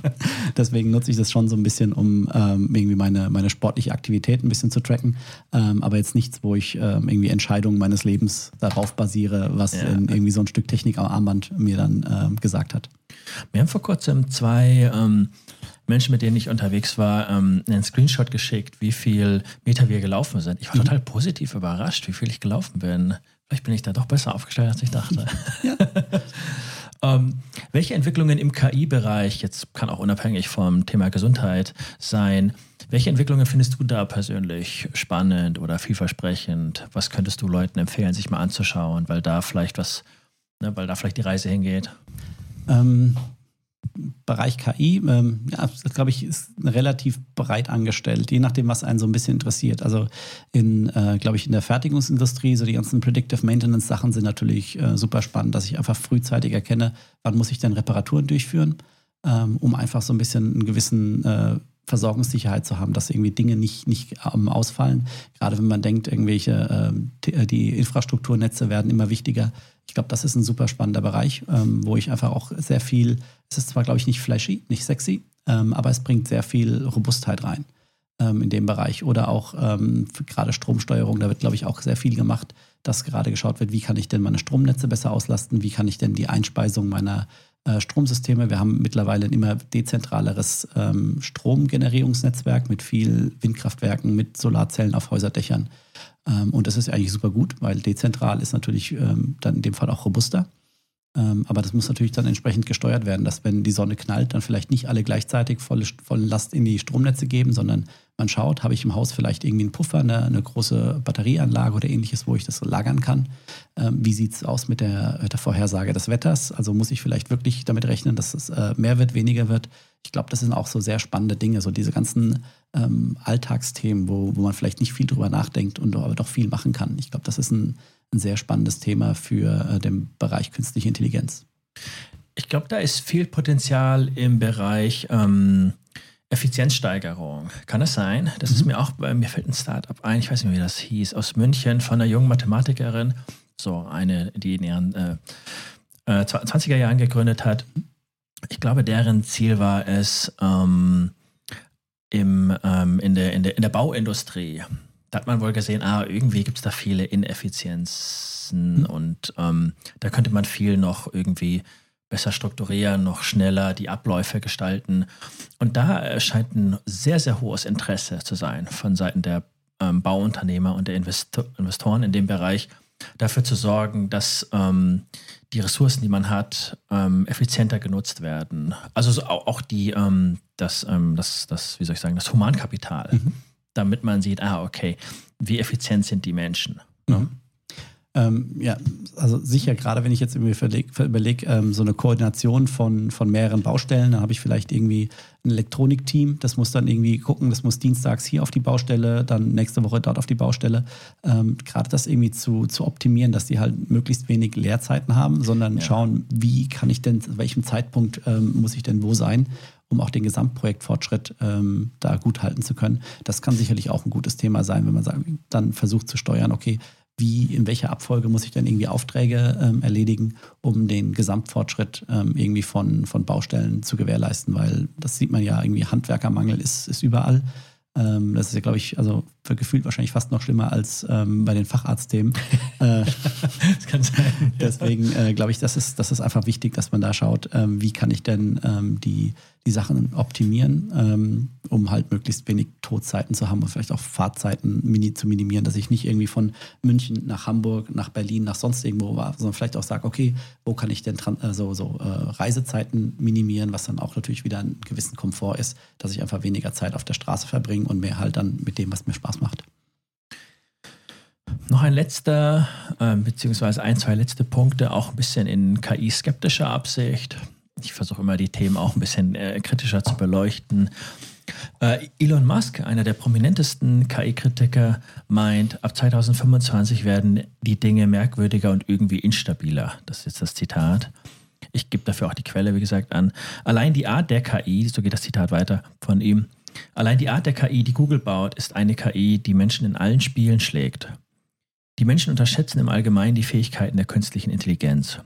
deswegen nutze ich das schon so ein bisschen, um ähm, irgendwie meine, meine sportliche Aktivität ein bisschen zu tracken. Ähm, aber jetzt nichts, wo ich ähm, irgendwie Entscheidungen meines Lebens darauf basiere, was ja. irgendwie so ein Stück Technik am Armband mir dann ähm, gesagt hat. Wir haben vor kurzem zwei ähm, Menschen, mit denen ich unterwegs war, ähm, einen Screenshot geschickt, wie viel Meter wir gelaufen sind. Ich war mhm. total positiv überrascht, wie viel ich gelaufen bin. Vielleicht bin ich da doch besser aufgestellt, als ich dachte. ähm, welche Entwicklungen im KI-Bereich, jetzt kann auch unabhängig vom Thema Gesundheit sein, welche Entwicklungen findest du da persönlich spannend oder vielversprechend? Was könntest du Leuten empfehlen, sich mal anzuschauen, weil da vielleicht was, ne, weil da vielleicht die Reise hingeht? Ähm, Bereich KI, ähm, ja, glaube ich, ist relativ breit angestellt, je nachdem, was einen so ein bisschen interessiert. Also in, äh, glaube ich, in der Fertigungsindustrie, so die ganzen Predictive Maintenance Sachen sind natürlich äh, super spannend, dass ich einfach frühzeitig erkenne, wann muss ich denn Reparaturen durchführen, ähm, um einfach so ein bisschen einen gewissen äh, Versorgungssicherheit zu haben, dass irgendwie Dinge nicht, nicht ähm, ausfallen. Gerade wenn man denkt, irgendwelche, äh, äh die Infrastrukturnetze werden immer wichtiger. Ich glaube, das ist ein super spannender Bereich, ähm, wo ich einfach auch sehr viel, es ist zwar, glaube ich, nicht flashy, nicht sexy, ähm, aber es bringt sehr viel Robustheit rein ähm, in dem Bereich. Oder auch ähm, gerade Stromsteuerung, da wird, glaube ich, auch sehr viel gemacht, dass gerade geschaut wird, wie kann ich denn meine Stromnetze besser auslasten, wie kann ich denn die Einspeisung meiner äh, Stromsysteme. Wir haben mittlerweile ein immer dezentraleres ähm, Stromgenerierungsnetzwerk mit viel Windkraftwerken, mit Solarzellen auf Häuserdächern. Ähm, und das ist eigentlich super gut, weil dezentral ist natürlich ähm, dann in dem Fall auch robuster. Ähm, aber das muss natürlich dann entsprechend gesteuert werden, dass wenn die Sonne knallt, dann vielleicht nicht alle gleichzeitig volle, volle Last in die Stromnetze geben, sondern man schaut, habe ich im Haus vielleicht irgendwie einen Puffer, eine, eine große Batterieanlage oder ähnliches, wo ich das lagern kann. Ähm, wie sieht es aus mit der, der, Vorhersage des Wetters? Also muss ich vielleicht wirklich damit rechnen, dass es äh, mehr wird, weniger wird? Ich glaube, das sind auch so sehr spannende Dinge, so diese ganzen ähm, Alltagsthemen, wo, wo man vielleicht nicht viel drüber nachdenkt und aber doch viel machen kann. Ich glaube, das ist ein, ein sehr spannendes Thema für äh, den Bereich künstliche Intelligenz. Ich glaube, da ist viel Potenzial im Bereich ähm, Effizienzsteigerung. Kann es sein? Das mhm. ist mir auch, mir fällt ein Startup ein, ich weiß nicht mehr, wie das hieß, aus München von einer jungen Mathematikerin, so eine, die in ihren äh, äh, 20er Jahren gegründet hat. Ich glaube, deren Ziel war es, ähm, im, ähm, in, der, in, der, in der Bauindustrie, da hat man wohl gesehen, ah, irgendwie gibt es da viele Ineffizienzen mhm. und ähm, da könnte man viel noch irgendwie besser strukturieren, noch schneller die Abläufe gestalten. Und da scheint ein sehr, sehr hohes Interesse zu sein von Seiten der ähm, Bauunternehmer und der Investor Investoren in dem Bereich, dafür zu sorgen, dass ähm, die Ressourcen, die man hat, ähm, effizienter genutzt werden. Also so auch die, ähm, das, ähm, das, das, wie soll ich sagen, das Humankapital, mhm. Damit man sieht, ah, okay, wie effizient sind die Menschen. Ne? Mhm. Ähm, ja, also sicher, gerade wenn ich jetzt irgendwie überlege, ähm, so eine Koordination von, von mehreren Baustellen, dann habe ich vielleicht irgendwie ein Elektronikteam, das muss dann irgendwie gucken, das muss dienstags hier auf die Baustelle, dann nächste Woche dort auf die Baustelle. Ähm, gerade das irgendwie zu, zu optimieren, dass die halt möglichst wenig Leerzeiten haben, sondern ja. schauen, wie kann ich denn, zu welchem Zeitpunkt ähm, muss ich denn wo sein um auch den Gesamtprojektfortschritt ähm, da gut halten zu können. Das kann sicherlich auch ein gutes Thema sein, wenn man sagen, dann versucht zu steuern, okay, wie, in welcher Abfolge muss ich dann irgendwie Aufträge ähm, erledigen, um den Gesamtfortschritt ähm, irgendwie von, von Baustellen zu gewährleisten, weil das sieht man ja irgendwie, Handwerkermangel ist, ist überall. Ähm, das ist ja, glaube ich, also für gefühlt wahrscheinlich fast noch schlimmer als ähm, bei den Facharztthemen. äh, das kann sein. Deswegen äh, glaube ich, das ist, das ist einfach wichtig, dass man da schaut, ähm, wie kann ich denn ähm, die, die Sachen optimieren, ähm, um halt möglichst wenig Todzeiten zu haben und vielleicht auch Fahrzeiten mini zu minimieren, dass ich nicht irgendwie von München nach Hamburg, nach Berlin, nach sonst irgendwo war, sondern vielleicht auch sage, okay, wo kann ich denn äh, so, so äh, Reisezeiten minimieren, was dann auch natürlich wieder einen gewissen Komfort ist, dass ich einfach weniger Zeit auf der Straße verbringe und mehr halt dann mit dem, was mir Spaß macht. Noch ein letzter, äh, beziehungsweise ein, zwei letzte Punkte, auch ein bisschen in KI-skeptischer Absicht ich versuche immer die Themen auch ein bisschen äh, kritischer zu beleuchten. Äh, Elon Musk, einer der prominentesten KI-Kritiker, meint, ab 2025 werden die Dinge merkwürdiger und irgendwie instabiler. Das ist jetzt das Zitat. Ich gebe dafür auch die Quelle, wie gesagt, an. Allein die Art der KI, so geht das Zitat weiter von ihm, allein die Art der KI, die Google baut, ist eine KI, die Menschen in allen Spielen schlägt. Die Menschen unterschätzen im Allgemeinen die Fähigkeiten der künstlichen Intelligenz.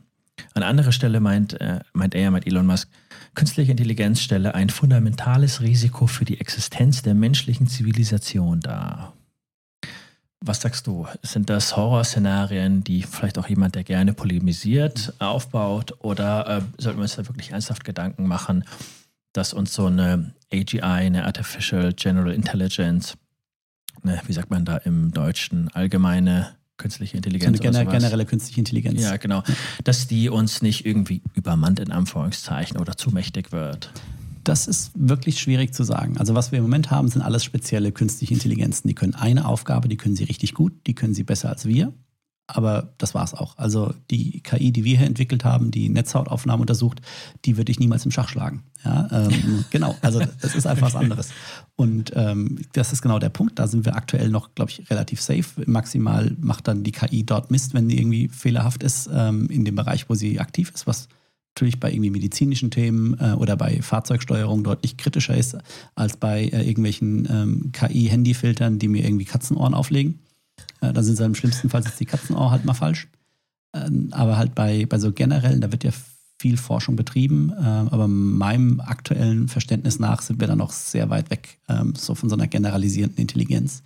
An anderer Stelle meint, äh, meint er, meint Elon Musk, künstliche Intelligenz stelle ein fundamentales Risiko für die Existenz der menschlichen Zivilisation dar. Was sagst du? Sind das Horrorszenarien, die vielleicht auch jemand, der gerne polemisiert, aufbaut? Oder äh, sollten wir uns da wirklich ernsthaft Gedanken machen, dass uns so eine AGI, eine Artificial General Intelligence, eine, wie sagt man da im Deutschen, allgemeine künstliche Intelligenz. So eine gener generelle künstliche Intelligenz. Ja, genau. Dass die uns nicht irgendwie übermannt in Anführungszeichen oder zu mächtig wird. Das ist wirklich schwierig zu sagen. Also was wir im Moment haben, sind alles spezielle künstliche Intelligenzen. Die können eine Aufgabe, die können sie richtig gut, die können sie besser als wir aber das war es auch. Also die KI, die wir hier entwickelt haben, die Netzhautaufnahmen untersucht, die würde ich niemals im Schach schlagen. Ja, ähm, genau, also das ist einfach was anderes. Und ähm, das ist genau der Punkt. Da sind wir aktuell noch, glaube ich, relativ safe. Maximal macht dann die KI dort Mist, wenn die irgendwie fehlerhaft ist ähm, in dem Bereich, wo sie aktiv ist, was natürlich bei irgendwie medizinischen Themen äh, oder bei Fahrzeugsteuerung deutlich kritischer ist als bei äh, irgendwelchen ähm, KI-Handyfiltern, die mir irgendwie Katzenohren auflegen. Äh, da sind sie im schlimmsten Fall die Katzenohr halt mal falsch. Ähm, aber halt bei, bei so generellen, da wird ja viel Forschung betrieben. Äh, aber meinem aktuellen Verständnis nach sind wir da noch sehr weit weg, ähm, so von so einer generalisierenden Intelligenz.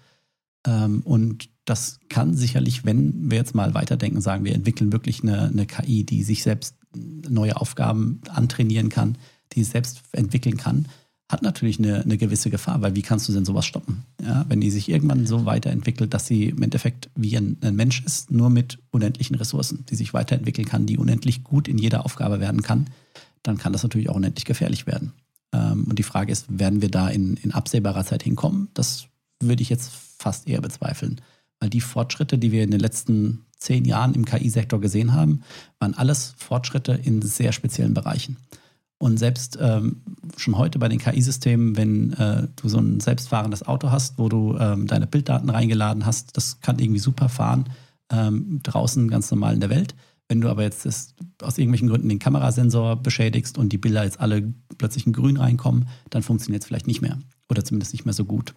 Ähm, und das kann sicherlich, wenn wir jetzt mal weiterdenken sagen, wir entwickeln wirklich eine, eine KI, die sich selbst neue Aufgaben antrainieren kann, die selbst entwickeln kann, hat natürlich eine, eine, gewisse Gefahr, weil wie kannst du denn sowas stoppen? Ja, wenn die sich irgendwann so weiterentwickelt, dass sie im Endeffekt wie ein, ein, Mensch ist, nur mit unendlichen Ressourcen, die sich weiterentwickeln kann, die unendlich gut in jeder Aufgabe werden kann, dann kann das natürlich auch unendlich gefährlich werden. Ähm, und die Frage ist, werden wir da in, in absehbarer Zeit hinkommen? Das würde ich jetzt fast eher bezweifeln. Weil die Fortschritte, die wir in den letzten zehn Jahren im KI-Sektor gesehen haben, waren alles Fortschritte in sehr speziellen Bereichen. Und selbst ähm, schon heute bei den KI-Systemen, wenn äh, du so ein selbstfahrendes Auto hast, wo du ähm, deine Bilddaten reingeladen hast, das kann irgendwie super fahren, ähm, draußen ganz normal in der Welt. Wenn du aber jetzt das, aus irgendwelchen Gründen den Kamerasensor beschädigst und die Bilder jetzt alle plötzlich in grün reinkommen, dann funktioniert es vielleicht nicht mehr oder zumindest nicht mehr so gut.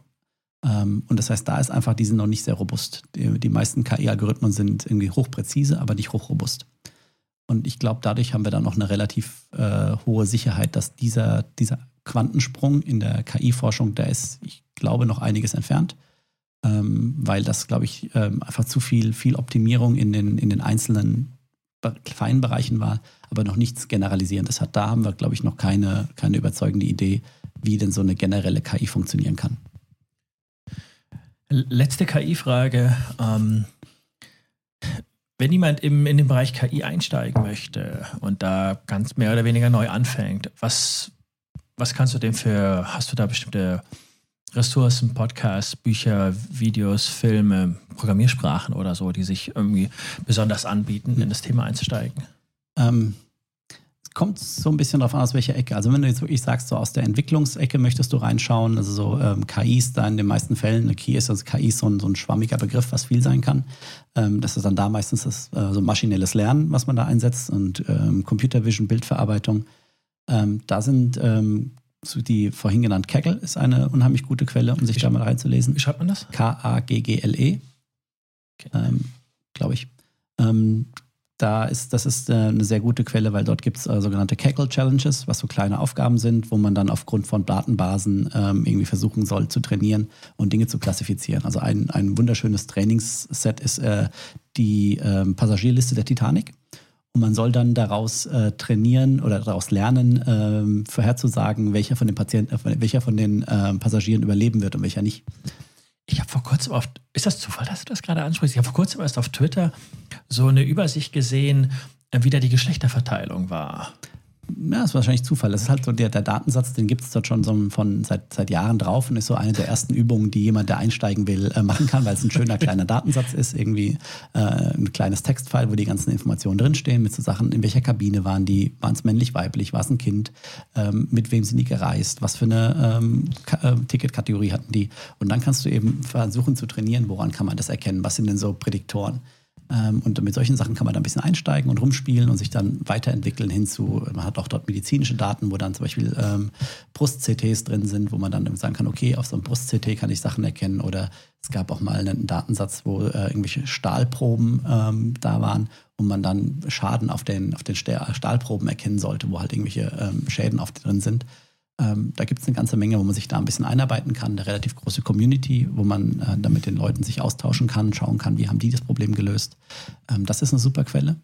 Ähm, und das heißt, da ist einfach, die sind noch nicht sehr robust. Die, die meisten KI-Algorithmen sind irgendwie hochpräzise, aber nicht hochrobust. Und ich glaube, dadurch haben wir dann noch eine relativ äh, hohe Sicherheit, dass dieser, dieser Quantensprung in der KI-Forschung, der ist, ich glaube, noch einiges entfernt, ähm, weil das, glaube ich, ähm, einfach zu viel, viel Optimierung in den, in den einzelnen feinen Bereichen war, aber noch nichts Generalisierendes hat. Da haben wir, glaube ich, noch keine, keine überzeugende Idee, wie denn so eine generelle KI funktionieren kann. Letzte KI-Frage. Ähm, wenn jemand im, in den Bereich KI einsteigen möchte und da ganz mehr oder weniger neu anfängt, was, was kannst du dem für, hast du da bestimmte Ressourcen, Podcasts, Bücher, Videos, Filme, Programmiersprachen oder so, die sich irgendwie besonders anbieten, in das Thema einzusteigen? Ähm, kommt so ein bisschen darauf an, aus welcher Ecke. Also wenn du jetzt wirklich sagst, so aus der Entwicklungsecke möchtest du reinschauen, also so ähm, KIs da in den meisten Fällen, eine KI ist, also KI ist so ein, so ein schwammiger Begriff, was viel sein kann. Ähm, das ist dann da meistens das äh, so maschinelles Lernen, was man da einsetzt und ähm, Computer Vision, Bildverarbeitung. Ähm, da sind ähm, so die vorhin genannte Kaggle ist eine unheimlich gute Quelle, um sich da mal reinzulesen. Wie schreibt man das? K-A-G-G-L-E. Okay. Ähm, Glaube ich. Ähm, da ist, das ist äh, eine sehr gute Quelle, weil dort gibt es äh, sogenannte Kaggle Challenges, was so kleine Aufgaben sind, wo man dann aufgrund von Datenbasen ähm, irgendwie versuchen soll zu trainieren und Dinge zu klassifizieren. Also ein, ein wunderschönes Trainingsset ist äh, die ähm, Passagierliste der Titanic. Und man soll dann daraus äh, trainieren oder daraus lernen, ähm, vorherzusagen, welcher von den Patienten, äh, welcher von den äh, Passagieren überleben wird und welcher nicht. Ich habe vor kurzem auf, ist das Zufall, dass du das gerade ansprichst? Ich habe vor kurzem erst auf Twitter so eine Übersicht gesehen, äh, wie da die Geschlechterverteilung war. Ja, das ist wahrscheinlich Zufall. Das ist halt so der, der Datensatz, den gibt es dort schon so von seit, seit Jahren drauf und ist so eine der ersten Übungen, die jemand, der einsteigen will, äh, machen kann, weil es ein schöner kleiner Datensatz ist. Irgendwie äh, ein kleines Textfile, wo die ganzen Informationen drinstehen, mit so Sachen, in welcher Kabine waren die, waren es männlich, weiblich, war es ein Kind, ähm, mit wem sind die gereist, was für eine ähm, äh, Ticketkategorie hatten die. Und dann kannst du eben versuchen zu trainieren, woran kann man das erkennen, was sind denn so Prädiktoren. Ähm, und mit solchen Sachen kann man da ein bisschen einsteigen und rumspielen und sich dann weiterentwickeln hinzu. Man hat auch dort medizinische Daten, wo dann zum Beispiel ähm, Brust-CTs drin sind, wo man dann sagen kann, okay, auf so einem Brust-CT kann ich Sachen erkennen. Oder es gab auch mal einen Datensatz, wo äh, irgendwelche Stahlproben ähm, da waren und man dann Schaden auf den, auf den Stahlproben erkennen sollte, wo halt irgendwelche ähm, Schäden auf drin sind. Ähm, da gibt es eine ganze Menge, wo man sich da ein bisschen einarbeiten kann, eine relativ große Community, wo man äh, da mit den Leuten sich austauschen kann, schauen kann, wie haben die das Problem gelöst. Ähm, das ist eine super Quelle.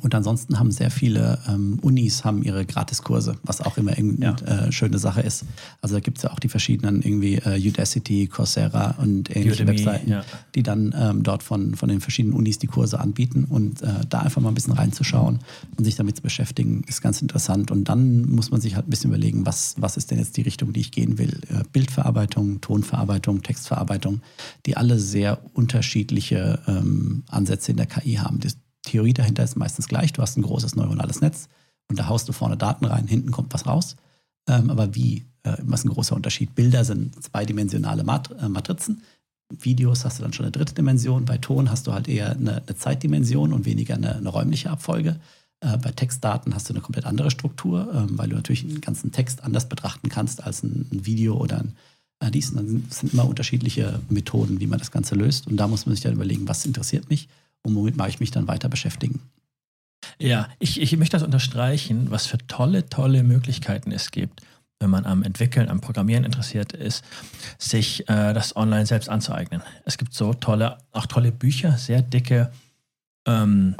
Und ansonsten haben sehr viele ähm, Unis haben ihre Gratiskurse, was auch immer eine ja. äh, schöne Sache ist. Also da gibt es ja auch die verschiedenen irgendwie äh, Udacity, Coursera und ähnliche Udemy, Webseiten, ja. die dann ähm, dort von, von den verschiedenen Unis die Kurse anbieten. Und äh, da einfach mal ein bisschen reinzuschauen und sich damit zu beschäftigen, ist ganz interessant. Und dann muss man sich halt ein bisschen überlegen, was, was ist denn jetzt die Richtung, die ich gehen will. Äh, Bildverarbeitung, Tonverarbeitung, Textverarbeitung, die alle sehr unterschiedliche ähm, Ansätze in der KI haben. Das, Theorie dahinter ist meistens gleich. Du hast ein großes neuronales Netz und da haust du vorne Daten rein, hinten kommt was raus. Ähm, aber wie? Äh, was ein großer Unterschied? Bilder sind zweidimensionale Mat äh, Matrizen. Videos hast du dann schon eine dritte Dimension. Bei Ton hast du halt eher eine, eine Zeitdimension und weniger eine, eine räumliche Abfolge. Äh, bei Textdaten hast du eine komplett andere Struktur, ähm, weil du natürlich einen ganzen Text anders betrachten kannst als ein, ein Video oder ein äh, dies. Dann sind immer unterschiedliche Methoden, wie man das Ganze löst. Und da muss man sich dann überlegen, was interessiert mich und womit mache ich mich dann weiter beschäftigen. Ja, ich, ich möchte das unterstreichen, was für tolle, tolle Möglichkeiten es gibt, wenn man am Entwickeln, am Programmieren interessiert ist, sich äh, das online selbst anzueignen. Es gibt so tolle, auch tolle Bücher, sehr dicke, ähm,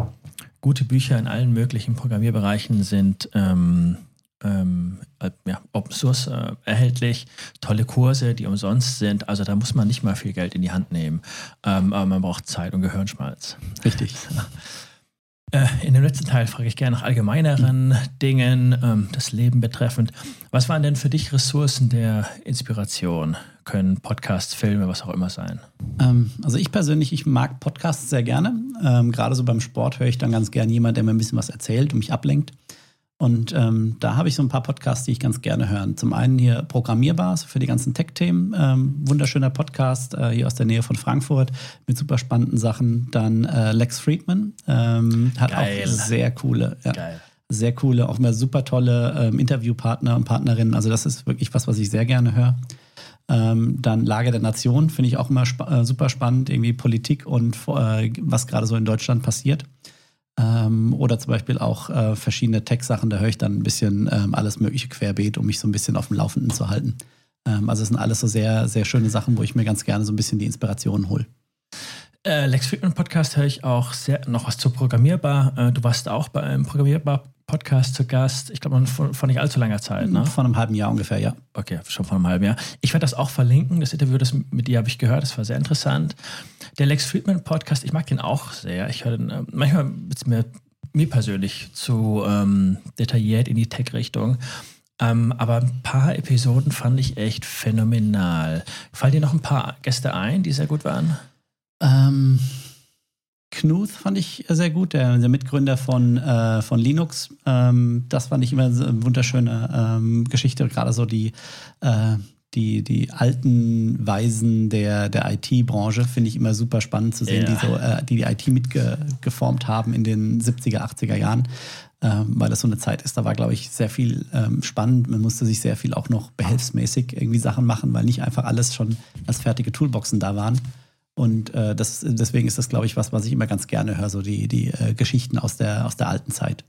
gute Bücher in allen möglichen Programmierbereichen sind ähm, ähm, äh, ja, Open Source äh, erhältlich, tolle Kurse, die umsonst sind. Also da muss man nicht mal viel Geld in die Hand nehmen, ähm, aber man braucht Zeit und Gehirnschmalz. Richtig. Äh, in dem letzten Teil frage ich gerne nach allgemeineren Dingen, ähm, das Leben betreffend. Was waren denn für dich Ressourcen der Inspiration? Können Podcasts, Filme, was auch immer sein? Ähm, also ich persönlich, ich mag Podcasts sehr gerne. Ähm, gerade so beim Sport höre ich dann ganz gerne jemand, der mir ein bisschen was erzählt und mich ablenkt. Und ähm, da habe ich so ein paar Podcasts, die ich ganz gerne höre. Zum einen hier Programmierbar für die ganzen Tech-Themen. Ähm, wunderschöner Podcast äh, hier aus der Nähe von Frankfurt mit super spannenden Sachen. Dann äh, Lex Friedman ähm, hat Geil. auch sehr coole, ja, sehr coole, auch immer super tolle ähm, Interviewpartner und Partnerinnen. Also das ist wirklich was, was ich sehr gerne höre. Ähm, dann Lage der Nation finde ich auch immer sp äh, super spannend, irgendwie Politik und äh, was gerade so in Deutschland passiert. Ähm, oder zum Beispiel auch äh, verschiedene Tech-Sachen, da höre ich dann ein bisschen ähm, alles Mögliche querbeet, um mich so ein bisschen auf dem Laufenden zu halten. Ähm, also es sind alles so sehr, sehr schöne Sachen, wo ich mir ganz gerne so ein bisschen die Inspiration hole. Äh, Lex Friedman Podcast höre ich auch sehr, noch was zu Programmierbar. Äh, du warst auch bei einem Programmierbar Podcast zu Gast. Ich glaube, von, von nicht allzu langer Zeit, ne? Von einem halben Jahr ungefähr, ja. Okay, schon von einem halben Jahr. Ich werde das auch verlinken. Das Interview, das mit dir habe ich gehört. Das war sehr interessant. Der Lex Friedman Podcast, ich mag den auch sehr. Ich höre den, äh, manchmal wird es mir, mir persönlich zu ähm, detailliert in die Tech-Richtung. Ähm, aber ein paar Episoden fand ich echt phänomenal. Fallen dir noch ein paar Gäste ein, die sehr gut waren? Ähm, Knuth fand ich sehr gut, der, der Mitgründer von, äh, von Linux. Ähm, das fand ich immer eine wunderschöne ähm, Geschichte, gerade so die, äh, die, die alten Weisen der, der IT-Branche finde ich immer super spannend zu sehen, ja. die, so, äh, die die IT mitgeformt haben in den 70er, 80er Jahren. Ähm, weil das so eine Zeit ist, da war, glaube ich, sehr viel ähm, spannend. Man musste sich sehr viel auch noch behelfsmäßig irgendwie Sachen machen, weil nicht einfach alles schon als fertige Toolboxen da waren. Und äh, das, deswegen ist das, glaube ich, was, was ich immer ganz gerne höre, so die, die äh, Geschichten aus der, aus der alten Zeit.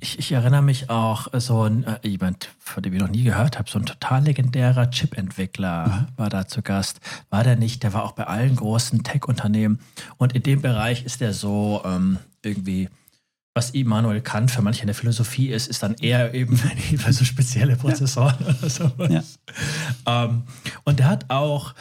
Ich, ich erinnere mich auch, äh, so ein, äh, jemand, von dem ich noch nie gehört habe, so ein total legendärer Chip-Entwickler mhm. war da zu Gast. War der nicht? Der war auch bei allen großen Tech-Unternehmen. Und in dem Bereich ist der so ähm, irgendwie was Immanuel Kant für manche in der Philosophie ist, ist dann eher eben für so spezielle Prozessoren ja. oder so. Ja. Ähm, und der hat auch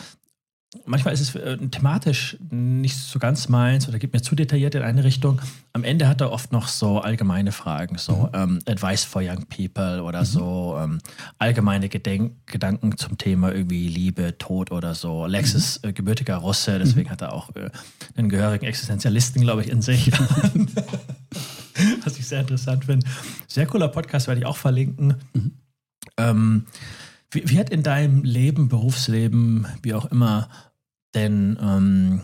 manchmal ist es äh, thematisch nicht so ganz meins oder geht mir zu detailliert in eine Richtung. Am Ende hat er oft noch so allgemeine Fragen, so mhm. ähm, Advice for Young People oder mhm. so ähm, allgemeine Gedenk Gedanken zum Thema irgendwie Liebe, Tod oder so. Lex mhm. ist äh, gebürtiger Russe, deswegen mhm. hat er auch äh, einen gehörigen Existenzialisten, glaube ich, in sich. Was ich sehr interessant finde. Sehr cooler Podcast, werde ich auch verlinken. Mhm. Ähm, wie, wie, hat in deinem Leben, Berufsleben, wie auch immer, denn ähm,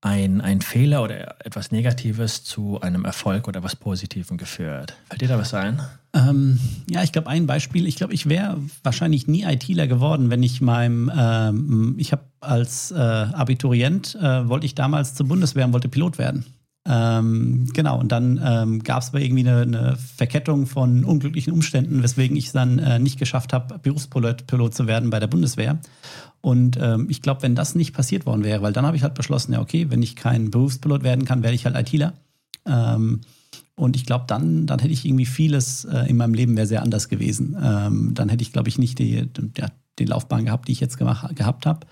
ein, ein Fehler oder etwas Negatives zu einem Erfolg oder was Positivem geführt? Fällt dir da was ein? Ähm, ja, ich glaube, ein Beispiel. Ich glaube, ich wäre wahrscheinlich nie ITler geworden, wenn ich meinem, ähm, ich habe als äh, Abiturient, äh, wollte ich damals zur Bundeswehr und wollte Pilot werden. Ähm, genau, und dann ähm, gab es aber irgendwie eine, eine, Verkettung von unglücklichen Umständen, weswegen ich es dann äh, nicht geschafft habe, Berufspilot Pilot zu werden bei der Bundeswehr. Und ähm, ich glaube, wenn das nicht passiert worden wäre, weil dann habe ich halt beschlossen, ja, okay, wenn ich kein Berufspilot werden kann, werde ich halt ITler. Ähm, und ich glaube, dann, dann hätte ich irgendwie vieles äh, in meinem Leben wäre sehr anders gewesen. Ähm, dann hätte ich, glaube ich, nicht die, die, die Laufbahn gehabt, die ich jetzt gemacht, gehabt habe.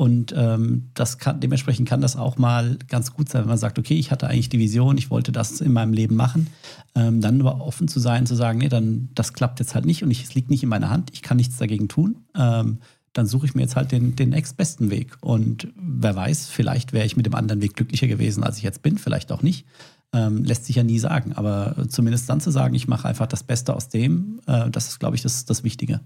Und ähm, das kann, dementsprechend kann das auch mal ganz gut sein, wenn man sagt, okay, ich hatte eigentlich die Vision, ich wollte das in meinem Leben machen. Ähm, dann aber offen zu sein, zu sagen, nee, dann das klappt jetzt halt nicht und ich, es liegt nicht in meiner Hand, ich kann nichts dagegen tun. Ähm, dann suche ich mir jetzt halt den, den nächstbesten Weg. Und wer weiß, vielleicht wäre ich mit dem anderen Weg glücklicher gewesen, als ich jetzt bin, vielleicht auch nicht. Ähm, lässt sich ja nie sagen. Aber zumindest dann zu sagen, ich mache einfach das Beste aus dem, äh, das ist, glaube ich, das, das Wichtige.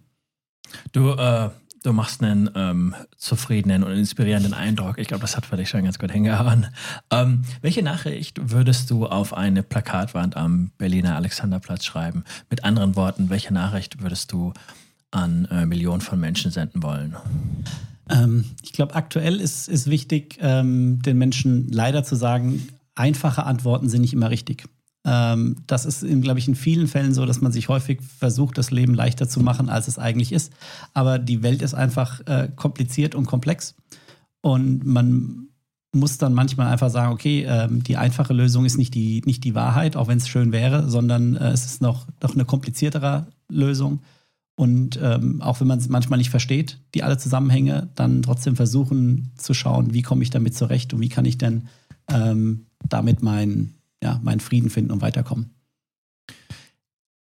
Du, äh, du machst einen ähm, zufriedenen und inspirierenden Eindruck. Ich glaube, das hat für dich schon ganz gut hingehauen. Ähm, welche Nachricht würdest du auf eine Plakatwand am Berliner Alexanderplatz schreiben? Mit anderen Worten, welche Nachricht würdest du an äh, Millionen von Menschen senden wollen? Ähm, ich glaube, aktuell ist, ist wichtig, ähm, den Menschen leider zu sagen, einfache Antworten sind nicht immer richtig. Ähm, das ist, glaube ich, in vielen Fällen so, dass man sich häufig versucht, das Leben leichter zu machen, als es eigentlich ist. Aber die Welt ist einfach äh, kompliziert und komplex. Und man muss dann manchmal einfach sagen, okay, ähm, die einfache Lösung ist nicht die, nicht die Wahrheit, auch wenn es schön wäre, sondern äh, es ist noch, noch eine kompliziertere Lösung. Und ähm, auch wenn man es manchmal nicht versteht, die alle Zusammenhänge, dann trotzdem versuchen zu schauen, wie komme ich damit zurecht und wie kann ich denn ähm, damit meinen ja, meinen Frieden finden und weiterkommen.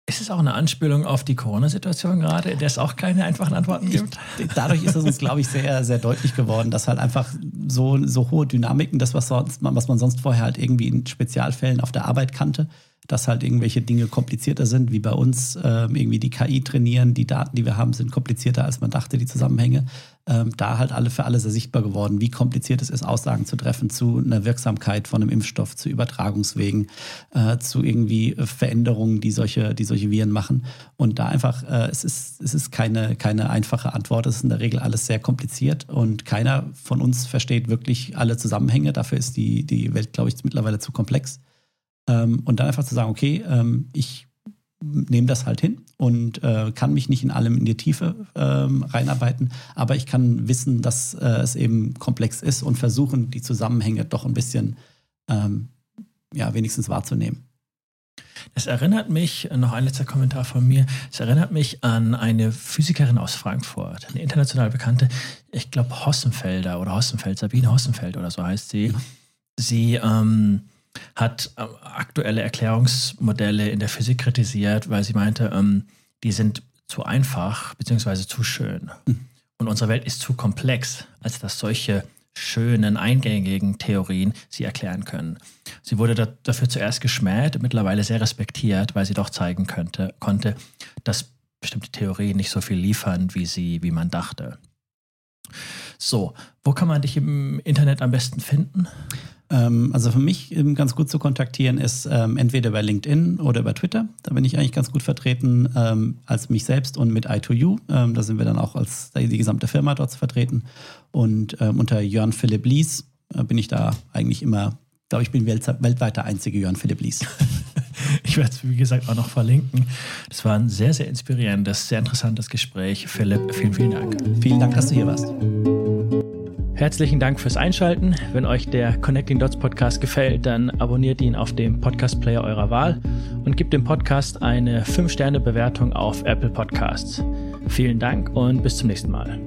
Ist es auch eine Anspielung auf die Corona-Situation gerade, in der es auch keine einfachen Antworten gibt? Ich, dadurch ist es uns, glaube ich, sehr, sehr deutlich geworden, dass halt einfach so, so hohe Dynamiken, das, was, sonst, was man sonst vorher halt irgendwie in Spezialfällen auf der Arbeit kannte, dass halt irgendwelche Dinge komplizierter sind, wie bei uns ähm, irgendwie die KI trainieren, die Daten, die wir haben, sind komplizierter, als man dachte, die Zusammenhänge. Ähm, da halt alle für alle sehr sichtbar geworden, wie kompliziert es ist, Aussagen zu treffen zu einer Wirksamkeit von einem Impfstoff, zu Übertragungswegen, äh, zu irgendwie Veränderungen, die solche, die solche Viren machen. Und da einfach, äh, es ist, es ist keine, keine einfache Antwort. Es ist in der Regel alles sehr kompliziert und keiner von uns versteht wirklich alle Zusammenhänge. Dafür ist die, die Welt, glaube ich, mittlerweile zu komplex. Ähm, und dann einfach zu sagen, okay, ähm, ich nehme das halt hin und äh, kann mich nicht in allem in die Tiefe ähm, reinarbeiten, aber ich kann wissen, dass äh, es eben komplex ist und versuchen, die Zusammenhänge doch ein bisschen, ähm, ja, wenigstens wahrzunehmen. Es erinnert mich, noch ein letzter Kommentar von mir, es erinnert mich an eine Physikerin aus Frankfurt, eine international bekannte, ich glaube Hossenfelder oder Hossenfeld, Sabine Hossenfeld oder so heißt sie. Sie ähm, hat äh, aktuelle Erklärungsmodelle in der Physik kritisiert, weil sie meinte, ähm, die sind zu einfach bzw. zu schön. Mhm. Und unsere Welt ist zu komplex, als dass solche schönen, eingängigen Theorien sie erklären können. Sie wurde da, dafür zuerst geschmäht, mittlerweile sehr respektiert, weil sie doch zeigen könnte, konnte, dass bestimmte Theorien nicht so viel liefern, wie sie, wie man dachte. So, wo kann man dich im Internet am besten finden? Ähm, also für mich ganz gut zu kontaktieren ist ähm, entweder über LinkedIn oder über Twitter. Da bin ich eigentlich ganz gut vertreten ähm, als mich selbst und mit i2U. Ähm, da sind wir dann auch als die gesamte Firma dort vertreten. Und ähm, unter Jörn Philipp Lies äh, bin ich da eigentlich immer, glaube ich, bin weltweit der einzige Jörn Philipp Lies. Ich werde es, wie gesagt, auch noch verlinken. Das war ein sehr, sehr inspirierendes, sehr interessantes Gespräch. Philipp, vielen, vielen Dank. Vielen Dank, dass du hier warst. Herzlichen Dank fürs Einschalten. Wenn euch der Connecting Dots Podcast gefällt, dann abonniert ihn auf dem Podcast Player eurer Wahl und gebt dem Podcast eine 5-Sterne-Bewertung auf Apple Podcasts. Vielen Dank und bis zum nächsten Mal.